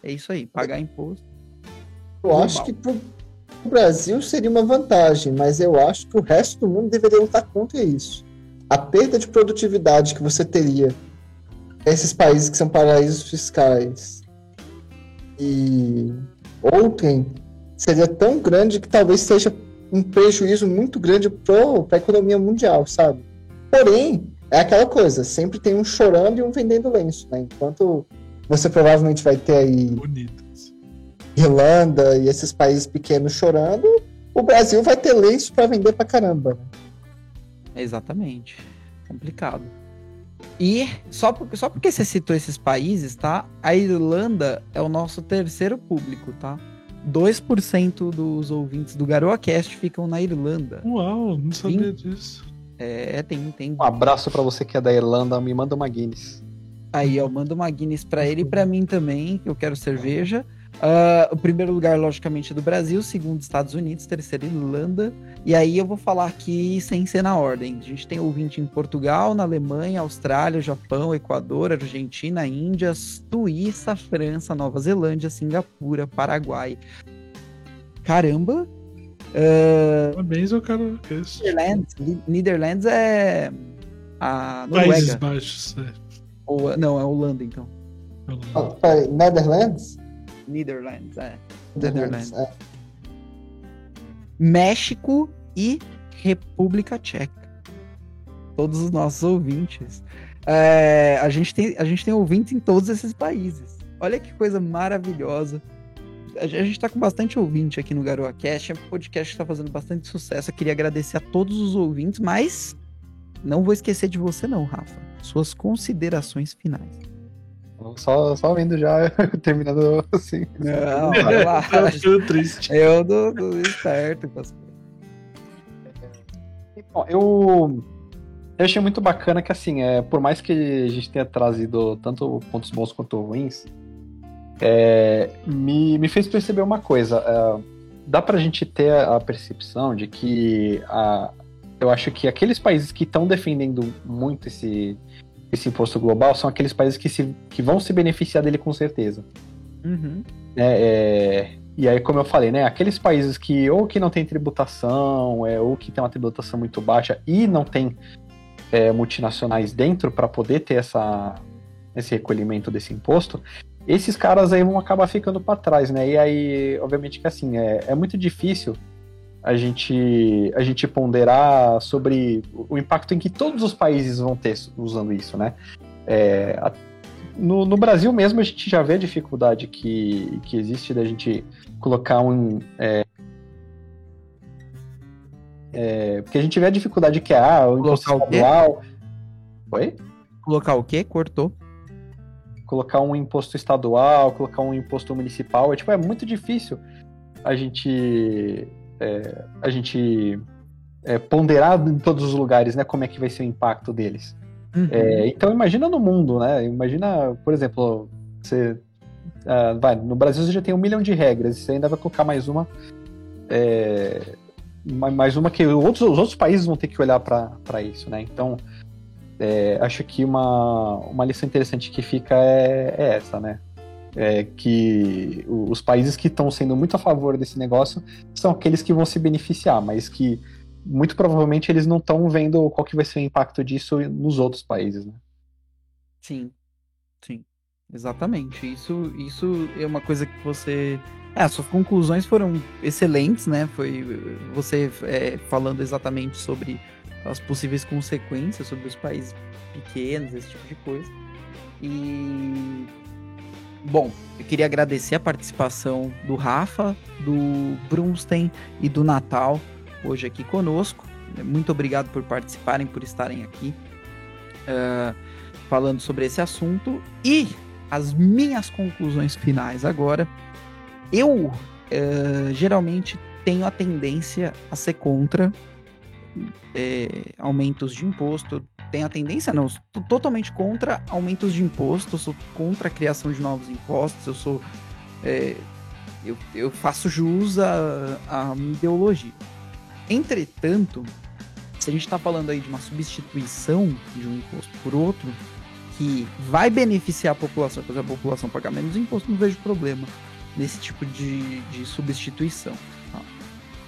A: é isso aí, pagar imposto?
D: Eu acho que pro Brasil seria uma vantagem, mas eu acho que o resto do mundo deveria lutar contra isso. A perda de produtividade que você teria nesses países que são paraísos fiscais e outrem seria tão grande que talvez seja um prejuízo muito grande para a economia mundial, sabe? Porém, é aquela coisa, sempre tem um chorando e um vendendo lenço, né? Enquanto você provavelmente vai ter aí
C: Bonito.
D: Irlanda e esses países pequenos chorando, o Brasil vai ter lenço para vender pra caramba.
A: Exatamente. Complicado. E só porque, só porque você citou esses países, tá? A Irlanda é o nosso terceiro público, tá? 2% dos ouvintes do GaroaCast ficam na Irlanda.
C: Uau, não sabia disso.
A: É, tem, tem.
B: Um abraço pra você que é da Irlanda, me manda uma Guinness.
A: Aí, ó, manda uma Guinness pra ele e pra mim também, que eu quero cerveja. Ah, o primeiro lugar, logicamente, é do Brasil, segundo Estados Unidos, terceiro Irlanda. E aí eu vou falar aqui sem ser na ordem. A gente tem ouvinte em Portugal, na Alemanha, Austrália, Japão, Equador, Argentina, Índia, Suíça, França, Nova Zelândia, Singapura, Paraguai. Caramba! Ah,
C: Parabéns ao cara. que é isso.
A: Netherlands, Netherlands é a
C: Países
A: Noruega.
C: Baixos. É.
A: Ou, não, é Holanda, então.
D: Ah, peraí, Netherlands?
A: Netherlands, é.
D: Netherlands. É.
A: México e República Tcheca. Todos os nossos ouvintes. É, a, gente tem, a gente tem ouvintes em todos esses países. Olha que coisa maravilhosa. A gente está com bastante ouvinte aqui no GaroaCast. É um podcast que está fazendo bastante sucesso. Eu queria agradecer a todos os ouvintes, mas não vou esquecer de você não, Rafa. Suas considerações finais.
B: Só, só vendo já, terminando assim.
A: Não, relaxa.
C: Eu tô triste.
A: Eu do, do esperto com as coisas.
B: Bom, eu, eu achei muito bacana que, assim, é, por mais que a gente tenha trazido tanto pontos bons quanto ruins, é, me, me fez perceber uma coisa. É, dá pra gente ter a percepção de que a, eu acho que aqueles países que estão defendendo muito esse, esse imposto global são aqueles países que, se, que vão se beneficiar dele com certeza.
A: Uhum.
B: É, é, e aí, como eu falei, né, aqueles países que ou que não tem tributação, é, ou que tem uma tributação muito baixa e não tem é, multinacionais dentro para poder ter essa, esse recolhimento desse imposto, esses caras aí vão acabar ficando para trás, né? E aí, obviamente que assim, é, é muito difícil a gente, a gente ponderar sobre o impacto em que todos os países vão ter usando isso, né? É, a, no, no, Brasil mesmo a gente já vê a dificuldade que, que existe da gente colocar um. É, é, porque a gente vê a dificuldade que é ah, o imposto estadual. Oi?
A: Colocar o quê? Cortou.
B: Colocar um imposto estadual, colocar um imposto municipal. É, tipo, é muito difícil a gente. É, a gente é, ponderar em todos os lugares, né? Como é que vai ser o impacto deles. Uhum. É, então imagina no mundo, né? Imagina, por exemplo, você uh, vai no Brasil você já tem um milhão de regras, você ainda vai colocar mais uma, é, mais uma que outros, os outros países vão ter que olhar para isso, né? Então é, acho que uma, uma lição interessante que fica é, é essa, né? É que os países que estão sendo muito a favor desse negócio são aqueles que vão se beneficiar, mas que muito provavelmente eles não estão vendo qual que vai ser o impacto disso nos outros países, né?
A: Sim, sim, exatamente. Isso, isso é uma coisa que você, é, as suas conclusões foram excelentes, né? Foi você é, falando exatamente sobre as possíveis consequências sobre os países pequenos, esse tipo de coisa. E bom, eu queria agradecer a participação do Rafa, do Brunstein e do Natal hoje aqui conosco. Muito obrigado por participarem, por estarem aqui uh, falando sobre esse assunto. E as minhas conclusões finais agora. Eu uh, geralmente tenho a tendência a ser contra é, aumentos de imposto. Tenho a tendência, não, estou totalmente contra aumentos de imposto, sou contra a criação de novos impostos, eu sou. É, eu, eu faço jus à minha ideologia. Entretanto, se a gente está falando aí de uma substituição de um imposto por outro, que vai beneficiar a população, fazer a população pagar menos imposto, não vejo problema nesse tipo de, de substituição.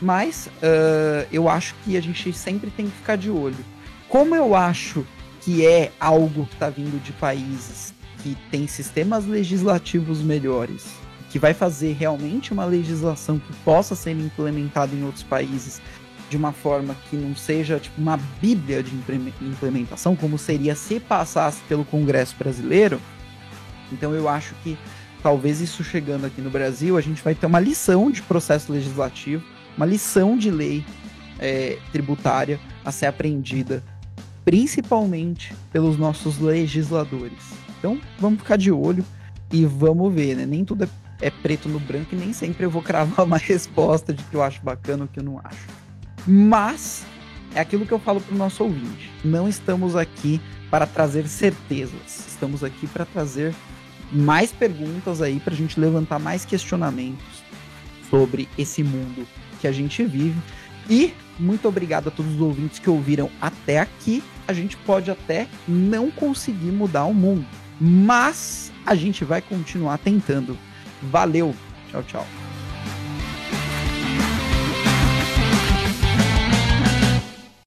A: Mas uh, eu acho que a gente sempre tem que ficar de olho. Como eu acho que é algo que está vindo de países que têm sistemas legislativos melhores, que vai fazer realmente uma legislação que possa ser implementada em outros países de uma forma que não seja tipo uma bíblia de implementação, como seria se passasse pelo Congresso brasileiro. Então eu acho que talvez isso chegando aqui no Brasil, a gente vai ter uma lição de processo legislativo, uma lição de lei é, tributária a ser aprendida, principalmente pelos nossos legisladores. Então vamos ficar de olho e vamos ver, né? Nem tudo é, é preto no branco e nem sempre eu vou cravar uma resposta de que eu acho bacana ou que eu não acho. Mas é aquilo que eu falo para o nosso ouvinte. Não estamos aqui para trazer certezas. Estamos aqui para trazer mais perguntas aí para a gente levantar mais questionamentos sobre esse mundo que a gente vive. E muito obrigado a todos os ouvintes que ouviram até aqui. A gente pode até não conseguir mudar o mundo, mas a gente vai continuar tentando. Valeu, tchau, tchau.